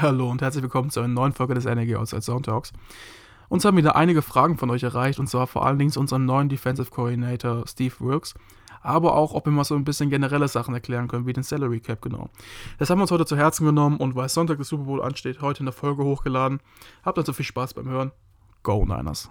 Hallo und herzlich willkommen zu einer neuen Folge des NRG Outside Zone Talks. Uns haben wieder einige Fragen von euch erreicht und zwar vor allen Dingen zu unserem neuen Defensive Coordinator Steve Wilkes, aber auch, ob wir mal so ein bisschen generelle Sachen erklären können, wie den Salary Cap genau. Das haben wir uns heute zu Herzen genommen und weil Sonntag der Super Bowl ansteht, heute in der Folge hochgeladen. Habt also viel Spaß beim Hören. Go Niners!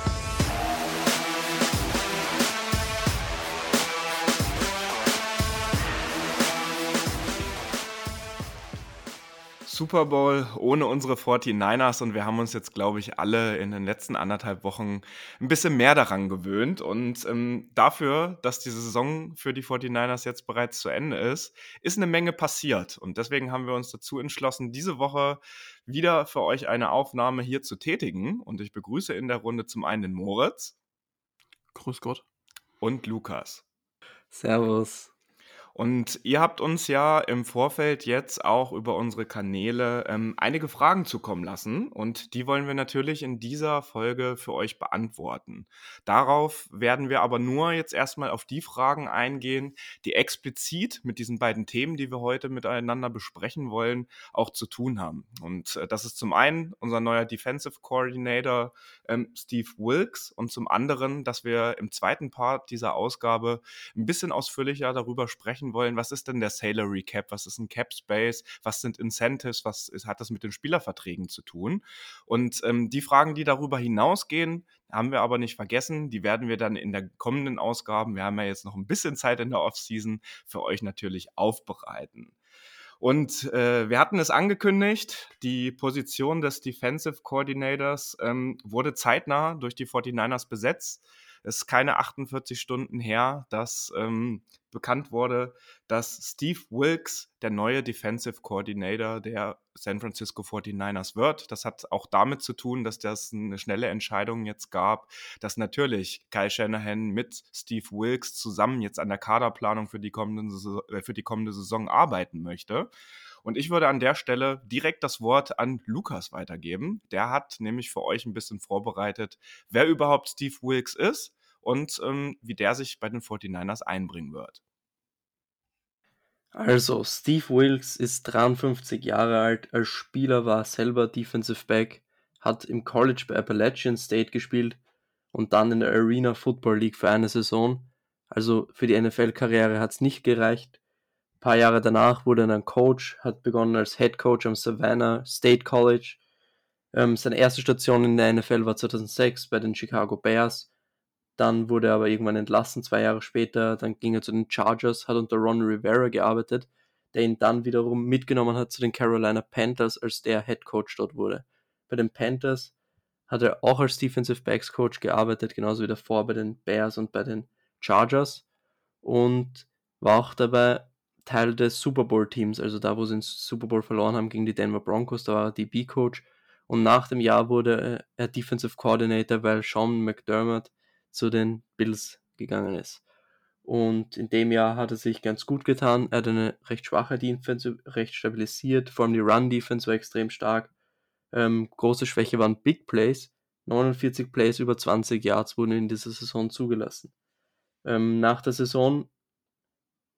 Super Bowl ohne unsere 49ers und wir haben uns jetzt, glaube ich, alle in den letzten anderthalb Wochen ein bisschen mehr daran gewöhnt. Und ähm, dafür, dass diese Saison für die 49ers jetzt bereits zu Ende ist, ist eine Menge passiert. Und deswegen haben wir uns dazu entschlossen, diese Woche wieder für euch eine Aufnahme hier zu tätigen. Und ich begrüße in der Runde zum einen den Moritz. Grüß Gott. Und Lukas. Servus. Und ihr habt uns ja im Vorfeld jetzt auch über unsere Kanäle ähm, einige Fragen zukommen lassen und die wollen wir natürlich in dieser Folge für euch beantworten. Darauf werden wir aber nur jetzt erstmal auf die Fragen eingehen, die explizit mit diesen beiden Themen, die wir heute miteinander besprechen wollen, auch zu tun haben. Und äh, das ist zum einen unser neuer Defensive Coordinator ähm, Steve Wilkes und zum anderen, dass wir im zweiten Part dieser Ausgabe ein bisschen ausführlicher darüber sprechen, besprechen wollen, was ist denn der Salary Cap, was ist ein Cap Space, was sind Incentives, was ist, hat das mit den Spielerverträgen zu tun? Und ähm, die Fragen, die darüber hinausgehen, haben wir aber nicht vergessen. Die werden wir dann in der kommenden Ausgaben, wir haben ja jetzt noch ein bisschen Zeit in der Offseason, für euch natürlich aufbereiten. Und äh, wir hatten es angekündigt, die Position des Defensive Coordinators ähm, wurde zeitnah durch die 49ers besetzt. Es ist keine 48 Stunden her, dass ähm, bekannt wurde, dass Steve Wilkes der neue Defensive Coordinator der San Francisco 49ers wird. Das hat auch damit zu tun, dass das eine schnelle Entscheidung jetzt gab, dass natürlich Kyle Shanahan mit Steve Wilkes zusammen jetzt an der Kaderplanung für die kommende, äh, für die kommende Saison arbeiten möchte. Und ich würde an der Stelle direkt das Wort an Lukas weitergeben. Der hat nämlich für euch ein bisschen vorbereitet, wer überhaupt Steve Wilkes ist und ähm, wie der sich bei den 49ers einbringen wird. Also, Steve Wilkes ist 53 Jahre alt, als Spieler war selber Defensive Back, hat im College bei Appalachian State gespielt und dann in der Arena Football League für eine Saison. Also für die NFL-Karriere hat es nicht gereicht paar Jahre danach wurde er dann Coach, hat begonnen als Head Coach am Savannah State College. Ähm, seine erste Station in der NFL war 2006 bei den Chicago Bears. Dann wurde er aber irgendwann entlassen, zwei Jahre später. Dann ging er zu den Chargers, hat unter Ron Rivera gearbeitet, der ihn dann wiederum mitgenommen hat zu den Carolina Panthers, als der Head Coach dort wurde. Bei den Panthers hat er auch als Defensive Backs Coach gearbeitet, genauso wie davor bei den Bears und bei den Chargers. Und war auch dabei Teil des Super Bowl Teams, also da, wo sie den Super Bowl verloren haben gegen die Denver Broncos, da war er DB-Coach. Und nach dem Jahr wurde er Defensive Coordinator, weil Sean McDermott zu den Bills gegangen ist. Und in dem Jahr hat er sich ganz gut getan. Er hat eine recht schwache Defense recht stabilisiert. Vor allem die Run-Defense war extrem stark. Ähm, große Schwäche waren Big Plays. 49 Plays über 20 Yards wurden in dieser Saison zugelassen. Ähm, nach der Saison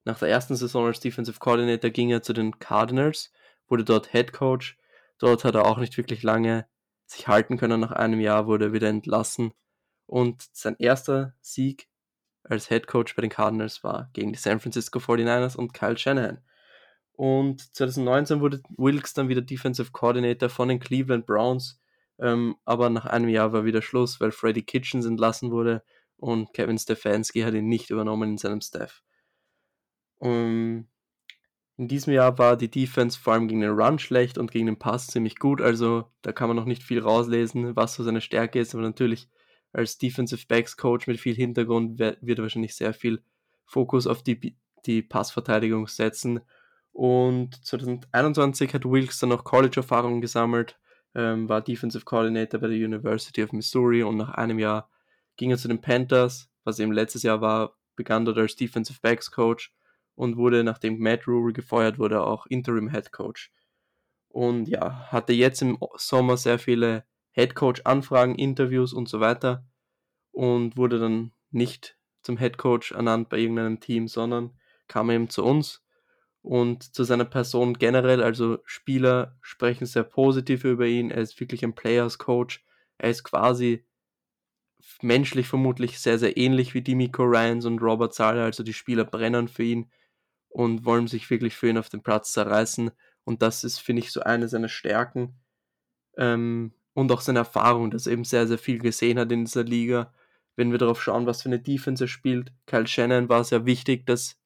nach der ersten Saison als Defensive Coordinator ging er zu den Cardinals, wurde dort Head Coach. Dort hat er auch nicht wirklich lange sich halten können. Nach einem Jahr wurde er wieder entlassen. Und sein erster Sieg als Head Coach bei den Cardinals war gegen die San Francisco 49ers und Kyle Shanahan. Und 2019 wurde Wilkes dann wieder Defensive Coordinator von den Cleveland Browns. Ähm, aber nach einem Jahr war wieder Schluss, weil Freddie Kitchens entlassen wurde und Kevin Stefanski hat ihn nicht übernommen in seinem Staff. Um, ähm, in diesem Jahr war die Defense vor allem gegen den Run schlecht und gegen den Pass ziemlich gut, also da kann man noch nicht viel rauslesen, was so seine Stärke ist, aber natürlich als Defensive Backs Coach mit viel Hintergrund wird er wahrscheinlich sehr viel Fokus auf die, die Passverteidigung setzen. Und 2021 hat Wilkes dann noch College-Erfahrung gesammelt, ähm, war Defensive Coordinator bei der University of Missouri und nach einem Jahr ging er zu den Panthers, was eben letztes Jahr war, begann dort als Defensive Backs Coach und wurde, nachdem Matt Rule gefeuert wurde, auch Interim Head Coach. Und ja, hatte jetzt im Sommer sehr viele Head Coach Anfragen, Interviews und so weiter und wurde dann nicht zum Head Coach ernannt bei irgendeinem Team, sondern kam eben zu uns und zu seiner Person generell, also Spieler sprechen sehr positiv über ihn, er ist wirklich ein Players Coach, er ist quasi menschlich vermutlich sehr, sehr ähnlich wie Demico Ryans und Robert Sala, also die Spieler brennen für ihn und wollen sich wirklich für ihn auf den Platz zerreißen. Und das ist, finde ich, so eine seiner Stärken. Ähm, und auch seine Erfahrung, dass er eben sehr, sehr viel gesehen hat in dieser Liga. Wenn wir darauf schauen, was für eine Defense er spielt, Kyle Shannon war sehr wichtig, dass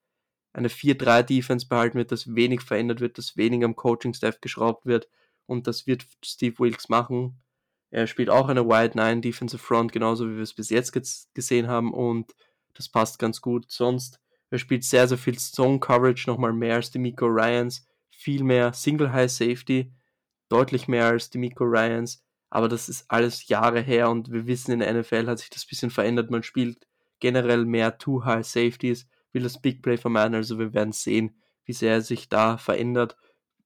eine 4-3-Defense behalten wird, dass wenig verändert wird, dass wenig am Coaching-Staff geschraubt wird und das wird Steve Wilkes machen. Er spielt auch eine Wide 9 Defensive Front, genauso wie wir es bis jetzt gesehen haben und das passt ganz gut. Sonst, er spielt sehr, sehr viel Zone Coverage, nochmal mehr als die Miko Ryans, viel mehr Single High Safety, deutlich mehr als die Miko Ryans, aber das ist alles Jahre her und wir wissen, in der NFL hat sich das bisschen verändert. Man spielt generell mehr Too High Safeties, will das Big Play vermeiden, also wir werden sehen, wie sehr er sich da verändert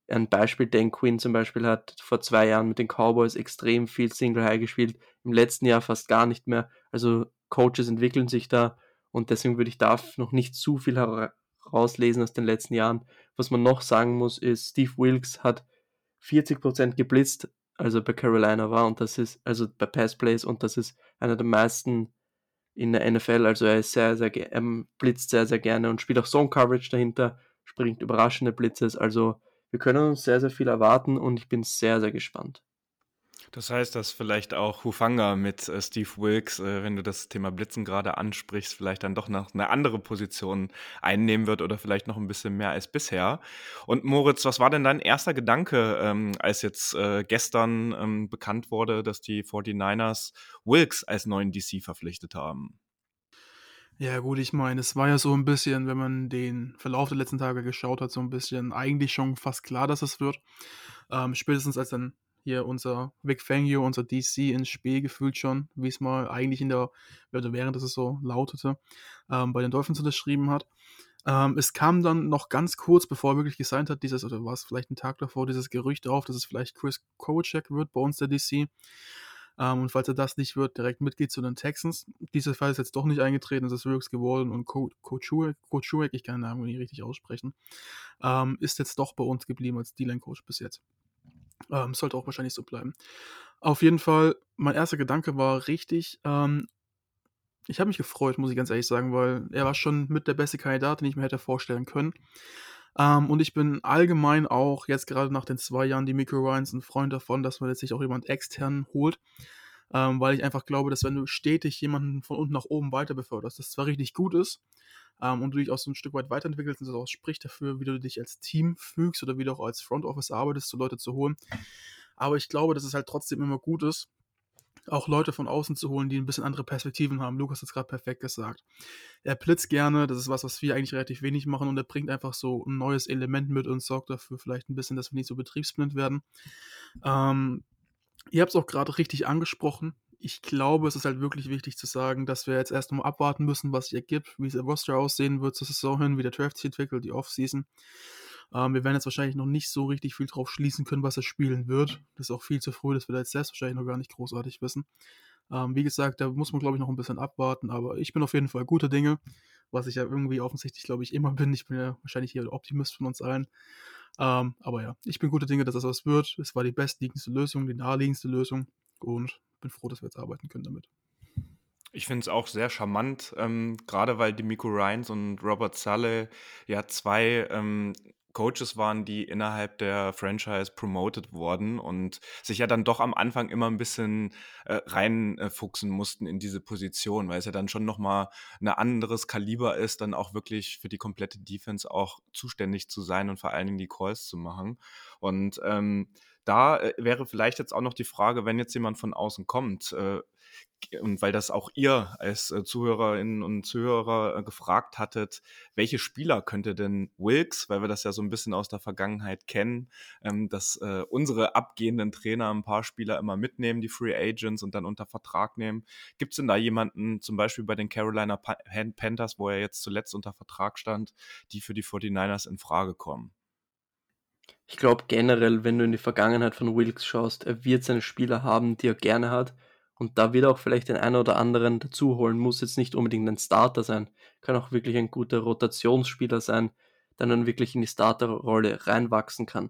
ein Beispiel, Dan Quinn zum Beispiel hat vor zwei Jahren mit den Cowboys extrem viel Single High gespielt, im letzten Jahr fast gar nicht mehr. Also Coaches entwickeln sich da und deswegen würde ich da noch nicht zu viel herauslesen aus den letzten Jahren. Was man noch sagen muss, ist, Steve Wilkes hat 40% geblitzt, also bei Carolina war und das ist, also bei Pass Plays und das ist einer der meisten in der NFL. Also er ist sehr, sehr, er blitzt sehr, sehr gerne und spielt auch Zone Coverage dahinter, springt überraschende Blitzes. Also wir können uns sehr, sehr viel erwarten und ich bin sehr, sehr gespannt. Das heißt, dass vielleicht auch Hufanga mit äh, Steve Wilkes, äh, wenn du das Thema Blitzen gerade ansprichst, vielleicht dann doch noch eine andere Position einnehmen wird oder vielleicht noch ein bisschen mehr als bisher. Und Moritz, was war denn dein erster Gedanke, ähm, als jetzt äh, gestern ähm, bekannt wurde, dass die 49ers Wilkes als neuen DC verpflichtet haben? Ja, gut, ich meine, es war ja so ein bisschen, wenn man den Verlauf der letzten Tage geschaut hat, so ein bisschen eigentlich schon fast klar, dass es wird. Ähm, spätestens als dann hier unser Vic Fangio, unser DC ins Spiel gefühlt schon, wie es mal eigentlich in der, oder während es so lautete, ähm, bei den Dolphins unterschrieben hat. Ähm, es kam dann noch ganz kurz, bevor er wirklich gesigned hat, dieses, oder war es vielleicht ein Tag davor, dieses Gerücht auf, dass es vielleicht Chris Kowalczyk wird bei uns der DC. Ähm, und falls er das nicht wird, direkt Mitglied zu den Texans. Dieser Fall ist jetzt doch nicht eingetreten, es ist Wilkes geworden und Kochuek, ich kann den Namen nicht richtig aussprechen, ähm, ist jetzt doch bei uns geblieben als D-Line-Coach bis jetzt. Ähm, sollte auch wahrscheinlich so bleiben. Auf jeden Fall, mein erster Gedanke war richtig. Ähm, ich habe mich gefreut, muss ich ganz ehrlich sagen, weil er war schon mit der beste Kandidat, den ich mir hätte vorstellen können. Ähm, und ich bin allgemein auch jetzt gerade nach den zwei Jahren die Micro Ryans ein Freund davon, dass man jetzt sich auch jemand extern holt. Ähm, weil ich einfach glaube, dass wenn du stetig jemanden von unten nach oben weiter beförderst, das zwar richtig gut ist ähm, und du dich auch so ein Stück weit weiterentwickelst und das auch spricht dafür, wie du dich als Team fügst oder wie du auch als Front Office arbeitest, so Leute zu holen. Aber ich glaube, dass es halt trotzdem immer gut ist, auch Leute von außen zu holen, die ein bisschen andere Perspektiven haben. Lukas hat es gerade perfekt gesagt. Er blitzt gerne, das ist was, was wir eigentlich relativ wenig machen und er bringt einfach so ein neues Element mit und sorgt dafür vielleicht ein bisschen, dass wir nicht so betriebsblind werden. Ähm, ihr habt es auch gerade richtig angesprochen. Ich glaube, es ist halt wirklich wichtig zu sagen, dass wir jetzt erst mal abwarten müssen, was sich ergibt, wie der Roster aussehen wird zur Saison hin, wie der Draft sich entwickelt, die Offseason. Ähm, wir werden jetzt wahrscheinlich noch nicht so richtig viel drauf schließen können, was er spielen wird. Das ist auch viel zu früh, das wir da jetzt selbst wahrscheinlich noch gar nicht großartig wissen. Ähm, wie gesagt, da muss man, glaube ich, noch ein bisschen abwarten, aber ich bin auf jeden Fall guter Dinge, was ich ja irgendwie offensichtlich, glaube ich, immer bin. Ich bin ja wahrscheinlich hier der Optimist von uns allen. Ähm, aber ja, ich bin guter Dinge, dass das was wird. Es war die bestliegendste Lösung, die naheliegendste Lösung und bin froh, dass wir jetzt arbeiten können damit. Ich finde es auch sehr charmant, ähm, gerade weil die Miko Ryans und Robert Sulle ja zwei ähm, Coaches waren, die innerhalb der Franchise promoted wurden und sich ja dann doch am Anfang immer ein bisschen äh, reinfuchsen mussten in diese Position, weil es ja dann schon nochmal ein anderes Kaliber ist, dann auch wirklich für die komplette Defense auch zuständig zu sein und vor allen Dingen die Calls zu machen. Und ähm, da äh, wäre vielleicht jetzt auch noch die Frage, wenn jetzt jemand von außen kommt, äh, und weil das auch ihr als äh, Zuhörerinnen und Zuhörer äh, gefragt hattet, welche Spieler könnte denn Wilkes, weil wir das ja so ein bisschen aus der Vergangenheit kennen, ähm, dass äh, unsere abgehenden Trainer ein paar Spieler immer mitnehmen, die Free Agents und dann unter Vertrag nehmen. Gibt es denn da jemanden, zum Beispiel bei den Carolina Panthers, wo er jetzt zuletzt unter Vertrag stand, die für die 49ers in Frage kommen? Ich glaube generell, wenn du in die Vergangenheit von Wilkes schaust, er wird seine Spieler haben, die er gerne hat. Und da wird er auch vielleicht den einen oder anderen dazu holen. Muss jetzt nicht unbedingt ein Starter sein. Kann auch wirklich ein guter Rotationsspieler sein, der dann wirklich in die Starterrolle reinwachsen kann.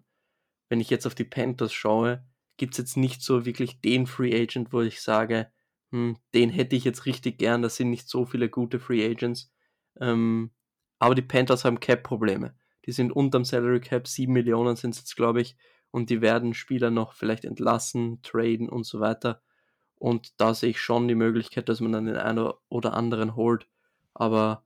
Wenn ich jetzt auf die Panthers schaue, gibt es jetzt nicht so wirklich den Free Agent, wo ich sage, hm, den hätte ich jetzt richtig gern. Das sind nicht so viele gute Free Agents. Ähm, aber die Panthers haben Cap-Probleme. Die sind unterm Salary Cap, 7 Millionen sind es jetzt, glaube ich, und die werden Spieler noch vielleicht entlassen, traden und so weiter. Und da sehe ich schon die Möglichkeit, dass man dann den einen oder anderen holt. Aber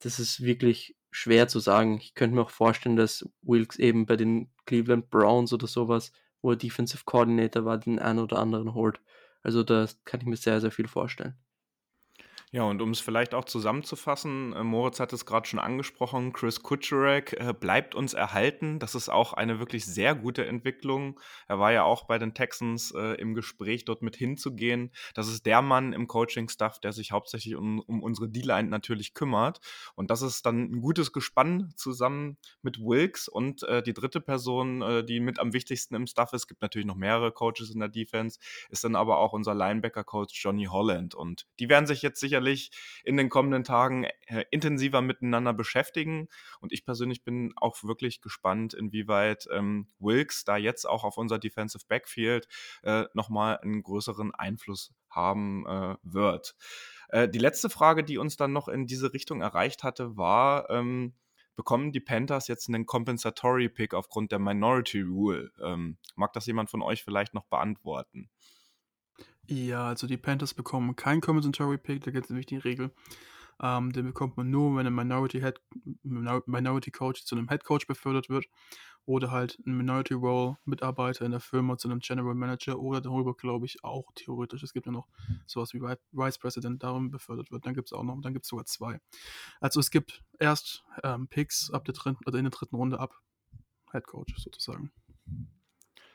das ist wirklich schwer zu sagen. Ich könnte mir auch vorstellen, dass Wilkes eben bei den Cleveland Browns oder sowas, wo er Defensive Coordinator war, den einen oder anderen holt. Also da kann ich mir sehr, sehr viel vorstellen. Ja, und um es vielleicht auch zusammenzufassen, äh, Moritz hat es gerade schon angesprochen, Chris Kucherek äh, bleibt uns erhalten. Das ist auch eine wirklich sehr gute Entwicklung. Er war ja auch bei den Texans äh, im Gespräch, dort mit hinzugehen. Das ist der Mann im Coaching-Staff, der sich hauptsächlich um, um unsere D-Line natürlich kümmert. Und das ist dann ein gutes Gespann zusammen mit Wilkes und äh, die dritte Person, die mit am wichtigsten im Staff ist. Es gibt natürlich noch mehrere Coaches in der Defense, ist dann aber auch unser Linebacker-Coach Johnny Holland. Und die werden sich jetzt sicherlich sicherlich in den kommenden Tagen äh, intensiver miteinander beschäftigen. Und ich persönlich bin auch wirklich gespannt, inwieweit ähm, Wilkes da jetzt auch auf unser Defensive Backfield äh, nochmal einen größeren Einfluss haben äh, wird. Äh, die letzte Frage, die uns dann noch in diese Richtung erreicht hatte, war, ähm, bekommen die Panthers jetzt einen Compensatory Pick aufgrund der Minority Rule? Ähm, mag das jemand von euch vielleicht noch beantworten? Ja, also die Panthers bekommen keinen Compensatory Pick, da gibt es nämlich die Regel. Ähm, den bekommt man nur, wenn ein Minority, Head, Minority Coach zu einem Head Coach befördert wird oder halt ein Minority Role Mitarbeiter in der Firma zu einem General Manager oder darüber glaube ich auch theoretisch. Es gibt ja noch sowas wie Vice President, darum befördert wird. Dann gibt es auch noch, dann gibt es sogar zwei. Also es gibt erst ähm, Picks ab der dritten oder in der dritten Runde ab Head Coach sozusagen.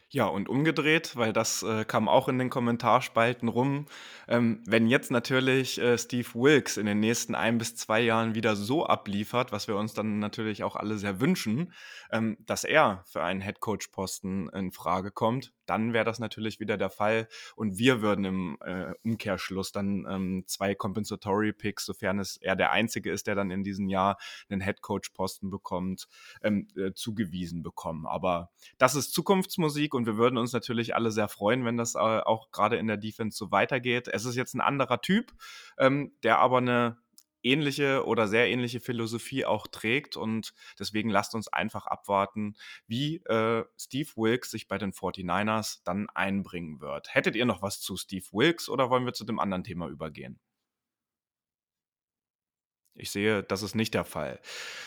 Ja, und umgedreht, weil das äh, kam auch in den Kommentarspalten rum. Ähm, wenn jetzt natürlich äh, Steve Wilkes in den nächsten ein bis zwei Jahren wieder so abliefert, was wir uns dann natürlich auch alle sehr wünschen, ähm, dass er für einen Headcoach-Posten in Frage kommt, dann wäre das natürlich wieder der Fall. Und wir würden im äh, Umkehrschluss dann ähm, zwei Compensatory Picks, sofern es er der Einzige ist, der dann in diesem Jahr einen Headcoach-Posten bekommt, ähm, äh, zugewiesen bekommen. Aber das ist Zukunftsmusik und wir würden uns natürlich alle sehr freuen, wenn das äh, auch gerade in der Defense so weitergeht. Es ist jetzt ein anderer Typ, ähm, der aber eine ähnliche oder sehr ähnliche Philosophie auch trägt. Und deswegen lasst uns einfach abwarten, wie äh, Steve Wilkes sich bei den 49ers dann einbringen wird. Hättet ihr noch was zu Steve Wilkes oder wollen wir zu dem anderen Thema übergehen? Ich sehe, das ist nicht der Fall.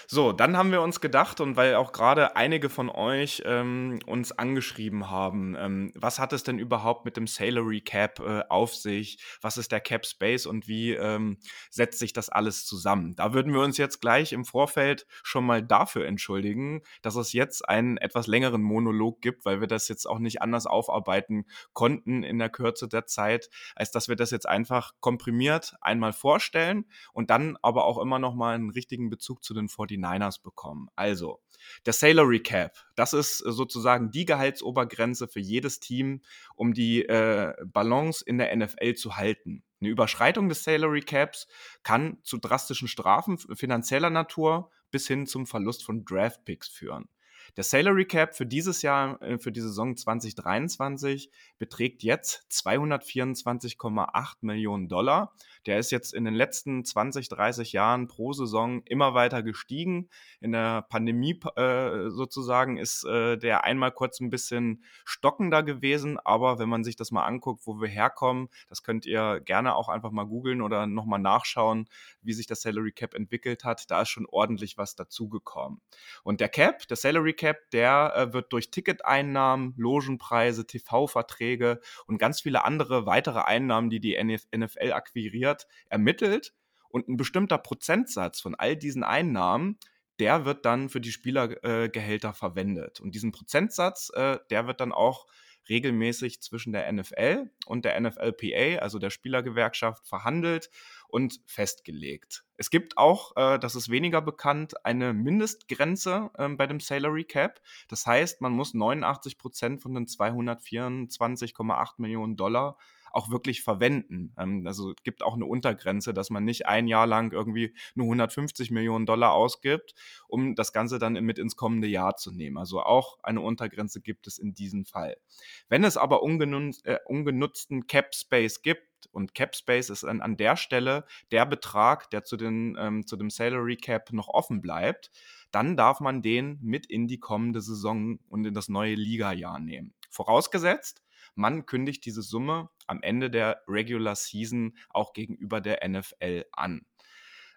So, dann haben wir uns gedacht, und weil auch gerade einige von euch ähm, uns angeschrieben haben, ähm, was hat es denn überhaupt mit dem Salary Cap äh, auf sich? Was ist der Cap Space und wie ähm, setzt sich das alles zusammen? Da würden wir uns jetzt gleich im Vorfeld schon mal dafür entschuldigen, dass es jetzt einen etwas längeren Monolog gibt, weil wir das jetzt auch nicht anders aufarbeiten konnten in der Kürze der Zeit, als dass wir das jetzt einfach komprimiert einmal vorstellen und dann aber auch immer noch mal einen richtigen Bezug zu den 49ers bekommen. Also, der Salary Cap, das ist sozusagen die Gehaltsobergrenze für jedes Team, um die äh, Balance in der NFL zu halten. Eine Überschreitung des Salary Caps kann zu drastischen Strafen finanzieller Natur bis hin zum Verlust von Draft Picks führen. Der Salary Cap für dieses Jahr, äh, für die Saison 2023 beträgt jetzt 224,8 Millionen Dollar. Der ist jetzt in den letzten 20, 30 Jahren pro Saison immer weiter gestiegen. In der Pandemie äh, sozusagen ist äh, der einmal kurz ein bisschen stockender gewesen, aber wenn man sich das mal anguckt, wo wir herkommen, das könnt ihr gerne auch einfach mal googeln oder nochmal nachschauen, wie sich das Salary Cap entwickelt hat. Da ist schon ordentlich was dazugekommen. Und der Cap, der Salary Cap, der äh, wird durch Ticketeinnahmen, Logenpreise, TV-Verträge und ganz viele andere weitere Einnahmen, die die NFL akquiriert, ermittelt und ein bestimmter Prozentsatz von all diesen Einnahmen, der wird dann für die Spielergehälter äh, verwendet. Und diesen Prozentsatz, äh, der wird dann auch regelmäßig zwischen der NFL und der NFLPA, also der Spielergewerkschaft, verhandelt und festgelegt. Es gibt auch, äh, das ist weniger bekannt, eine Mindestgrenze äh, bei dem Salary Cap. Das heißt, man muss 89 Prozent von den 224,8 Millionen Dollar auch wirklich verwenden. Ähm, also es gibt auch eine Untergrenze, dass man nicht ein Jahr lang irgendwie nur 150 Millionen Dollar ausgibt, um das Ganze dann mit ins kommende Jahr zu nehmen. Also auch eine Untergrenze gibt es in diesem Fall. Wenn es aber äh, ungenutzten Cap Space gibt, und Cap Space ist an, an der Stelle der Betrag, der zu, den, ähm, zu dem Salary Cap noch offen bleibt, dann darf man den mit in die kommende Saison und in das neue Liga-Jahr nehmen. Vorausgesetzt, man kündigt diese Summe am Ende der Regular Season auch gegenüber der NFL an.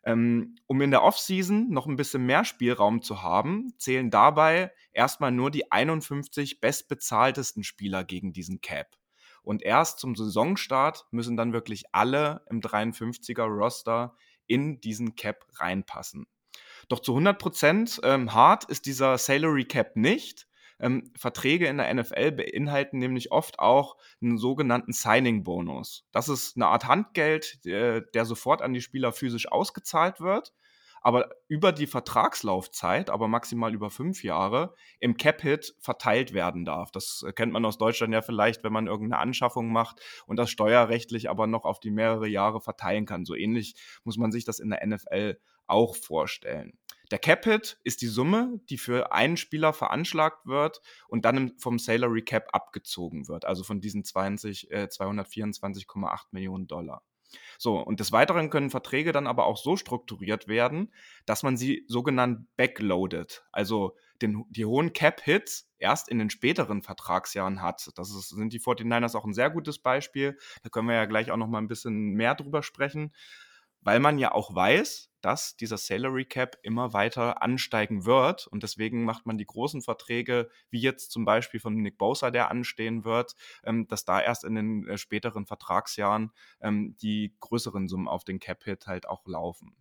Ähm, um in der Offseason noch ein bisschen mehr Spielraum zu haben, zählen dabei erstmal nur die 51 bestbezahltesten Spieler gegen diesen Cap. Und erst zum Saisonstart müssen dann wirklich alle im 53er Roster in diesen Cap reinpassen. Doch zu 100% ähm, hart ist dieser Salary Cap nicht. Ähm, Verträge in der NFL beinhalten nämlich oft auch einen sogenannten Signing-Bonus. Das ist eine Art Handgeld, der, der sofort an die Spieler physisch ausgezahlt wird aber über die Vertragslaufzeit, aber maximal über fünf Jahre, im Cap-Hit verteilt werden darf. Das kennt man aus Deutschland ja vielleicht, wenn man irgendeine Anschaffung macht und das steuerrechtlich aber noch auf die mehrere Jahre verteilen kann. So ähnlich muss man sich das in der NFL auch vorstellen. Der Cap-Hit ist die Summe, die für einen Spieler veranschlagt wird und dann vom Salary Cap abgezogen wird, also von diesen 20, äh, 224,8 Millionen Dollar. So, und des Weiteren können Verträge dann aber auch so strukturiert werden, dass man sie sogenannt backloadet, also den, die hohen Cap-Hits erst in den späteren Vertragsjahren hat. Das ist, sind die 49ers auch ein sehr gutes Beispiel. Da können wir ja gleich auch noch mal ein bisschen mehr drüber sprechen weil man ja auch weiß, dass dieser Salary Cap immer weiter ansteigen wird. Und deswegen macht man die großen Verträge, wie jetzt zum Beispiel von Nick Bosa, der anstehen wird, ähm, dass da erst in den äh, späteren Vertragsjahren ähm, die größeren Summen auf den Cap-Hit halt auch laufen.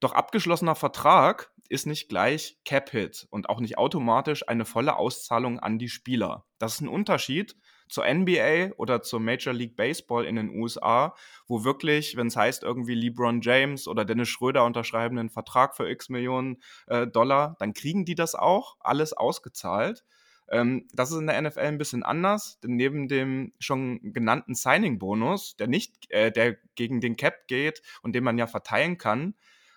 Doch abgeschlossener Vertrag ist nicht gleich Cap-Hit und auch nicht automatisch eine volle Auszahlung an die Spieler. Das ist ein Unterschied zur NBA oder zur Major League Baseball in den USA, wo wirklich, wenn es heißt, irgendwie LeBron James oder Dennis Schröder unterschreiben einen Vertrag für x Millionen äh, Dollar, dann kriegen die das auch alles ausgezahlt. Ähm, das ist in der NFL ein bisschen anders, denn neben dem schon genannten Signing-Bonus, der nicht, äh, der gegen den Cap geht und den man ja verteilen kann,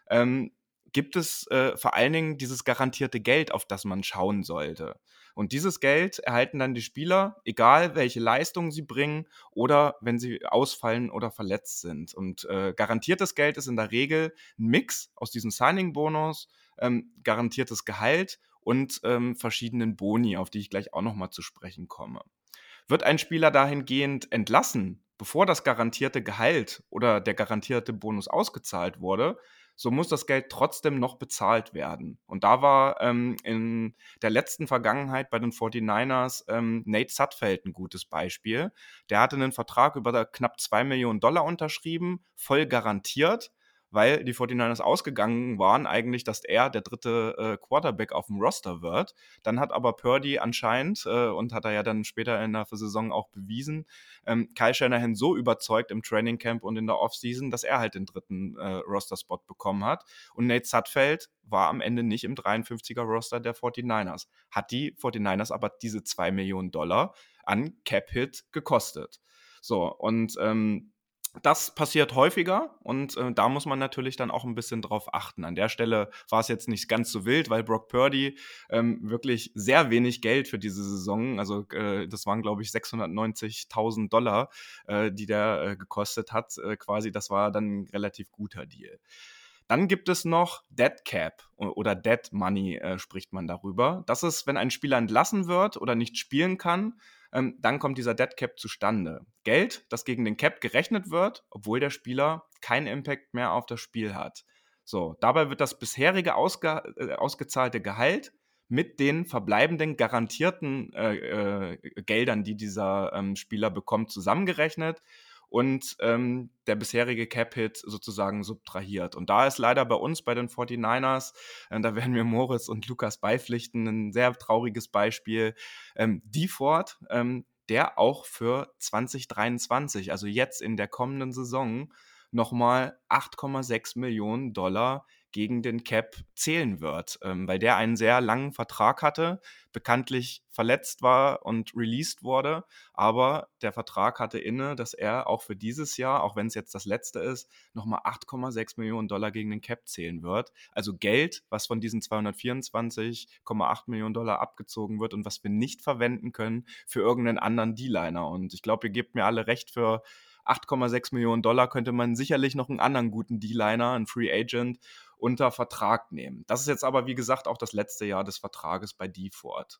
ähm, gibt es äh, vor allen Dingen dieses garantierte Geld, auf das man schauen sollte. Und dieses Geld erhalten dann die Spieler, egal welche Leistungen sie bringen oder wenn sie ausfallen oder verletzt sind. Und äh, garantiertes Geld ist in der Regel ein Mix aus diesem Signing-Bonus, ähm, garantiertes Gehalt und ähm, verschiedenen Boni, auf die ich gleich auch nochmal zu sprechen komme. Wird ein Spieler dahingehend entlassen, bevor das garantierte Gehalt oder der garantierte Bonus ausgezahlt wurde, so muss das Geld trotzdem noch bezahlt werden. Und da war ähm, in der letzten Vergangenheit bei den 49ers ähm, Nate Sudfeld ein gutes Beispiel. Der hatte einen Vertrag über knapp 2 Millionen Dollar unterschrieben, voll garantiert weil die 49ers ausgegangen waren eigentlich, dass er der dritte äh, Quarterback auf dem Roster wird. Dann hat aber Purdy anscheinend, äh, und hat er ja dann später in der Saison auch bewiesen, ähm, Kyle Shanahan so überzeugt im Training Camp und in der Offseason, dass er halt den dritten äh, Roster-Spot bekommen hat. Und Nate Sudfeld war am Ende nicht im 53er Roster der 49ers. Hat die 49ers aber diese 2 Millionen Dollar an Cap-Hit gekostet. So, und ähm, das passiert häufiger und äh, da muss man natürlich dann auch ein bisschen drauf achten. An der Stelle war es jetzt nicht ganz so wild, weil Brock Purdy ähm, wirklich sehr wenig Geld für diese Saison, also äh, das waren glaube ich 690.000 Dollar, äh, die der äh, gekostet hat, äh, quasi, das war dann ein relativ guter Deal. Dann gibt es noch Dead Cap oder Dead Money, äh, spricht man darüber. Das ist, wenn ein Spieler entlassen wird oder nicht spielen kann, ähm, dann kommt dieser Dead Cap zustande. Geld, das gegen den Cap gerechnet wird, obwohl der Spieler keinen Impact mehr auf das Spiel hat. So, dabei wird das bisherige ausge äh, ausgezahlte Gehalt mit den verbleibenden garantierten äh, äh, Geldern, die dieser ähm, Spieler bekommt, zusammengerechnet und ähm, der bisherige Cap-Hit sozusagen subtrahiert. Und da ist leider bei uns, bei den 49ers, äh, da werden wir Moritz und Lukas beipflichten, ein sehr trauriges Beispiel. Ähm, die Ford, ähm, der auch für 2023, also jetzt in der kommenden Saison, nochmal 8,6 Millionen Dollar gegen den Cap zählen wird, ähm, weil der einen sehr langen Vertrag hatte, bekanntlich verletzt war und released wurde. Aber der Vertrag hatte inne, dass er auch für dieses Jahr, auch wenn es jetzt das letzte ist, nochmal 8,6 Millionen Dollar gegen den Cap zählen wird. Also Geld, was von diesen 224,8 Millionen Dollar abgezogen wird und was wir nicht verwenden können für irgendeinen anderen D-Liner. Und ich glaube, ihr gebt mir alle recht für 8,6 Millionen Dollar könnte man sicherlich noch einen anderen guten D-Liner, einen Free Agent, unter Vertrag nehmen. Das ist jetzt aber, wie gesagt, auch das letzte Jahr des Vertrages bei Default.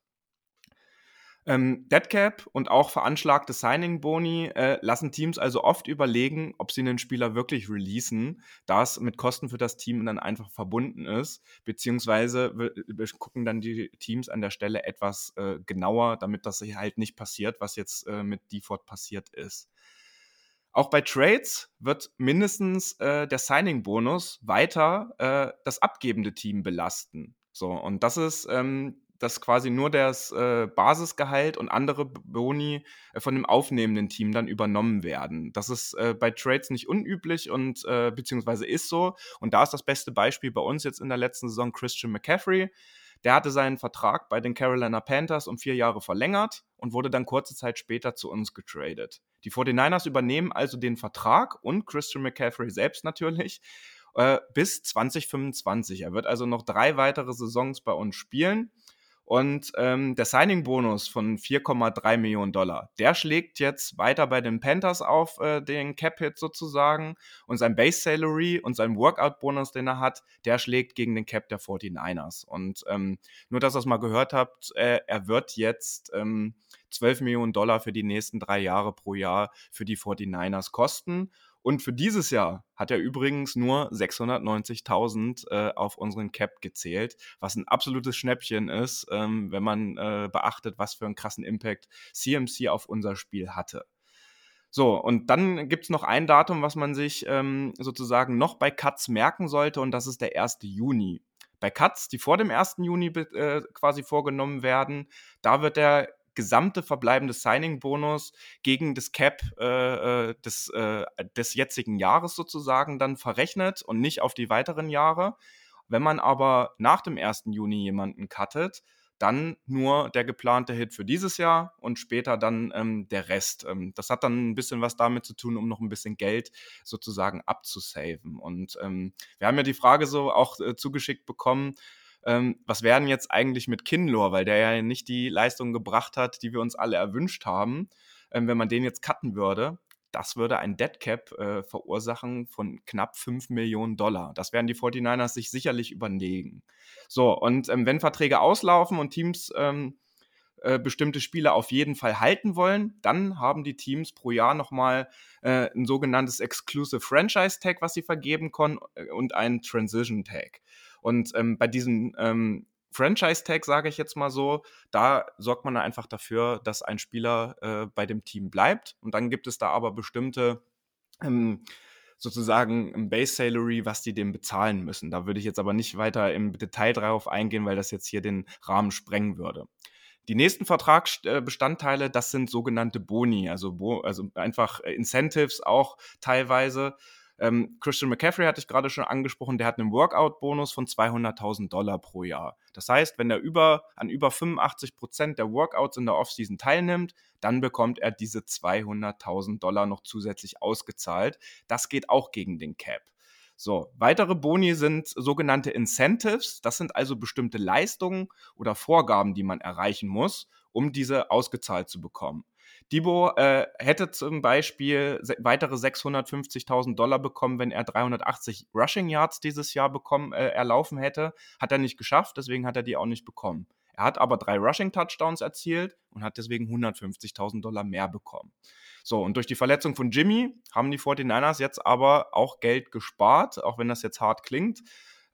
Ähm, Deadcap und auch veranschlagte Signing-Boni äh, lassen Teams also oft überlegen, ob sie einen Spieler wirklich releasen, da es mit Kosten für das Team dann einfach verbunden ist, beziehungsweise wir, wir gucken dann die Teams an der Stelle etwas äh, genauer, damit das halt nicht passiert, was jetzt äh, mit Default passiert ist. Auch bei Trades wird mindestens äh, der Signing-Bonus weiter äh, das abgebende Team belasten. So, und das ist ähm, dass quasi nur das äh, Basisgehalt und andere Boni äh, von dem aufnehmenden Team dann übernommen werden. Das ist äh, bei Trades nicht unüblich und äh, beziehungsweise ist so. Und da ist das beste Beispiel bei uns jetzt in der letzten Saison Christian McCaffrey. Der hatte seinen Vertrag bei den Carolina Panthers um vier Jahre verlängert und wurde dann kurze Zeit später zu uns getradet. Die 49ers übernehmen also den Vertrag und Christian McCaffrey selbst natürlich äh, bis 2025. Er wird also noch drei weitere Saisons bei uns spielen. Und ähm, der Signing-Bonus von 4,3 Millionen Dollar, der schlägt jetzt weiter bei den Panthers auf äh, den Cap-Hit sozusagen. Und sein Base-Salary und sein Workout-Bonus, den er hat, der schlägt gegen den Cap der 49ers. Und ähm, nur, dass ihr es mal gehört habt, äh, er wird jetzt ähm, 12 Millionen Dollar für die nächsten drei Jahre pro Jahr für die 49ers kosten. Und für dieses Jahr hat er übrigens nur 690.000 äh, auf unseren Cap gezählt, was ein absolutes Schnäppchen ist, ähm, wenn man äh, beachtet, was für einen krassen Impact CMC auf unser Spiel hatte. So, und dann gibt es noch ein Datum, was man sich ähm, sozusagen noch bei Cuts merken sollte, und das ist der 1. Juni. Bei Cuts, die vor dem 1. Juni äh, quasi vorgenommen werden, da wird der gesamte verbleibende Signing-Bonus gegen das Cap äh, äh, des, äh, des jetzigen Jahres sozusagen dann verrechnet und nicht auf die weiteren Jahre. Wenn man aber nach dem 1. Juni jemanden cuttet, dann nur der geplante Hit für dieses Jahr und später dann ähm, der Rest. Ähm, das hat dann ein bisschen was damit zu tun, um noch ein bisschen Geld sozusagen abzusaven. Und ähm, wir haben ja die Frage so auch äh, zugeschickt bekommen, ähm, was werden jetzt eigentlich mit Kinlor, weil der ja nicht die Leistung gebracht hat, die wir uns alle erwünscht haben, ähm, wenn man den jetzt cutten würde. Das würde ein Deadcap äh, verursachen von knapp 5 Millionen Dollar. Das werden die 49ers sich sicherlich überlegen. So, und ähm, wenn Verträge auslaufen und Teams ähm, äh, bestimmte Spieler auf jeden Fall halten wollen, dann haben die Teams pro Jahr nochmal äh, ein sogenanntes Exclusive Franchise Tag, was sie vergeben können, äh, und ein Transition Tag. Und ähm, bei diesem ähm, Franchise-Tag, sage ich jetzt mal so, da sorgt man einfach dafür, dass ein Spieler äh, bei dem Team bleibt. Und dann gibt es da aber bestimmte ähm, sozusagen ein Base Salary, was die dem bezahlen müssen. Da würde ich jetzt aber nicht weiter im Detail drauf eingehen, weil das jetzt hier den Rahmen sprengen würde. Die nächsten Vertragsbestandteile, das sind sogenannte Boni, also, Bo also einfach äh, Incentives auch teilweise. Ähm, Christian McCaffrey hatte ich gerade schon angesprochen, der hat einen Workout-Bonus von 200.000 Dollar pro Jahr. Das heißt, wenn er über, an über 85 Prozent der Workouts in der Offseason teilnimmt, dann bekommt er diese 200.000 Dollar noch zusätzlich ausgezahlt. Das geht auch gegen den Cap. So, weitere Boni sind sogenannte Incentives. Das sind also bestimmte Leistungen oder Vorgaben, die man erreichen muss, um diese ausgezahlt zu bekommen. Debo äh, hätte zum Beispiel weitere 650.000 Dollar bekommen, wenn er 380 Rushing Yards dieses Jahr bekommen, äh, erlaufen hätte. Hat er nicht geschafft, deswegen hat er die auch nicht bekommen. Er hat aber drei Rushing Touchdowns erzielt und hat deswegen 150.000 Dollar mehr bekommen. So, und durch die Verletzung von Jimmy haben die 49ers jetzt aber auch Geld gespart, auch wenn das jetzt hart klingt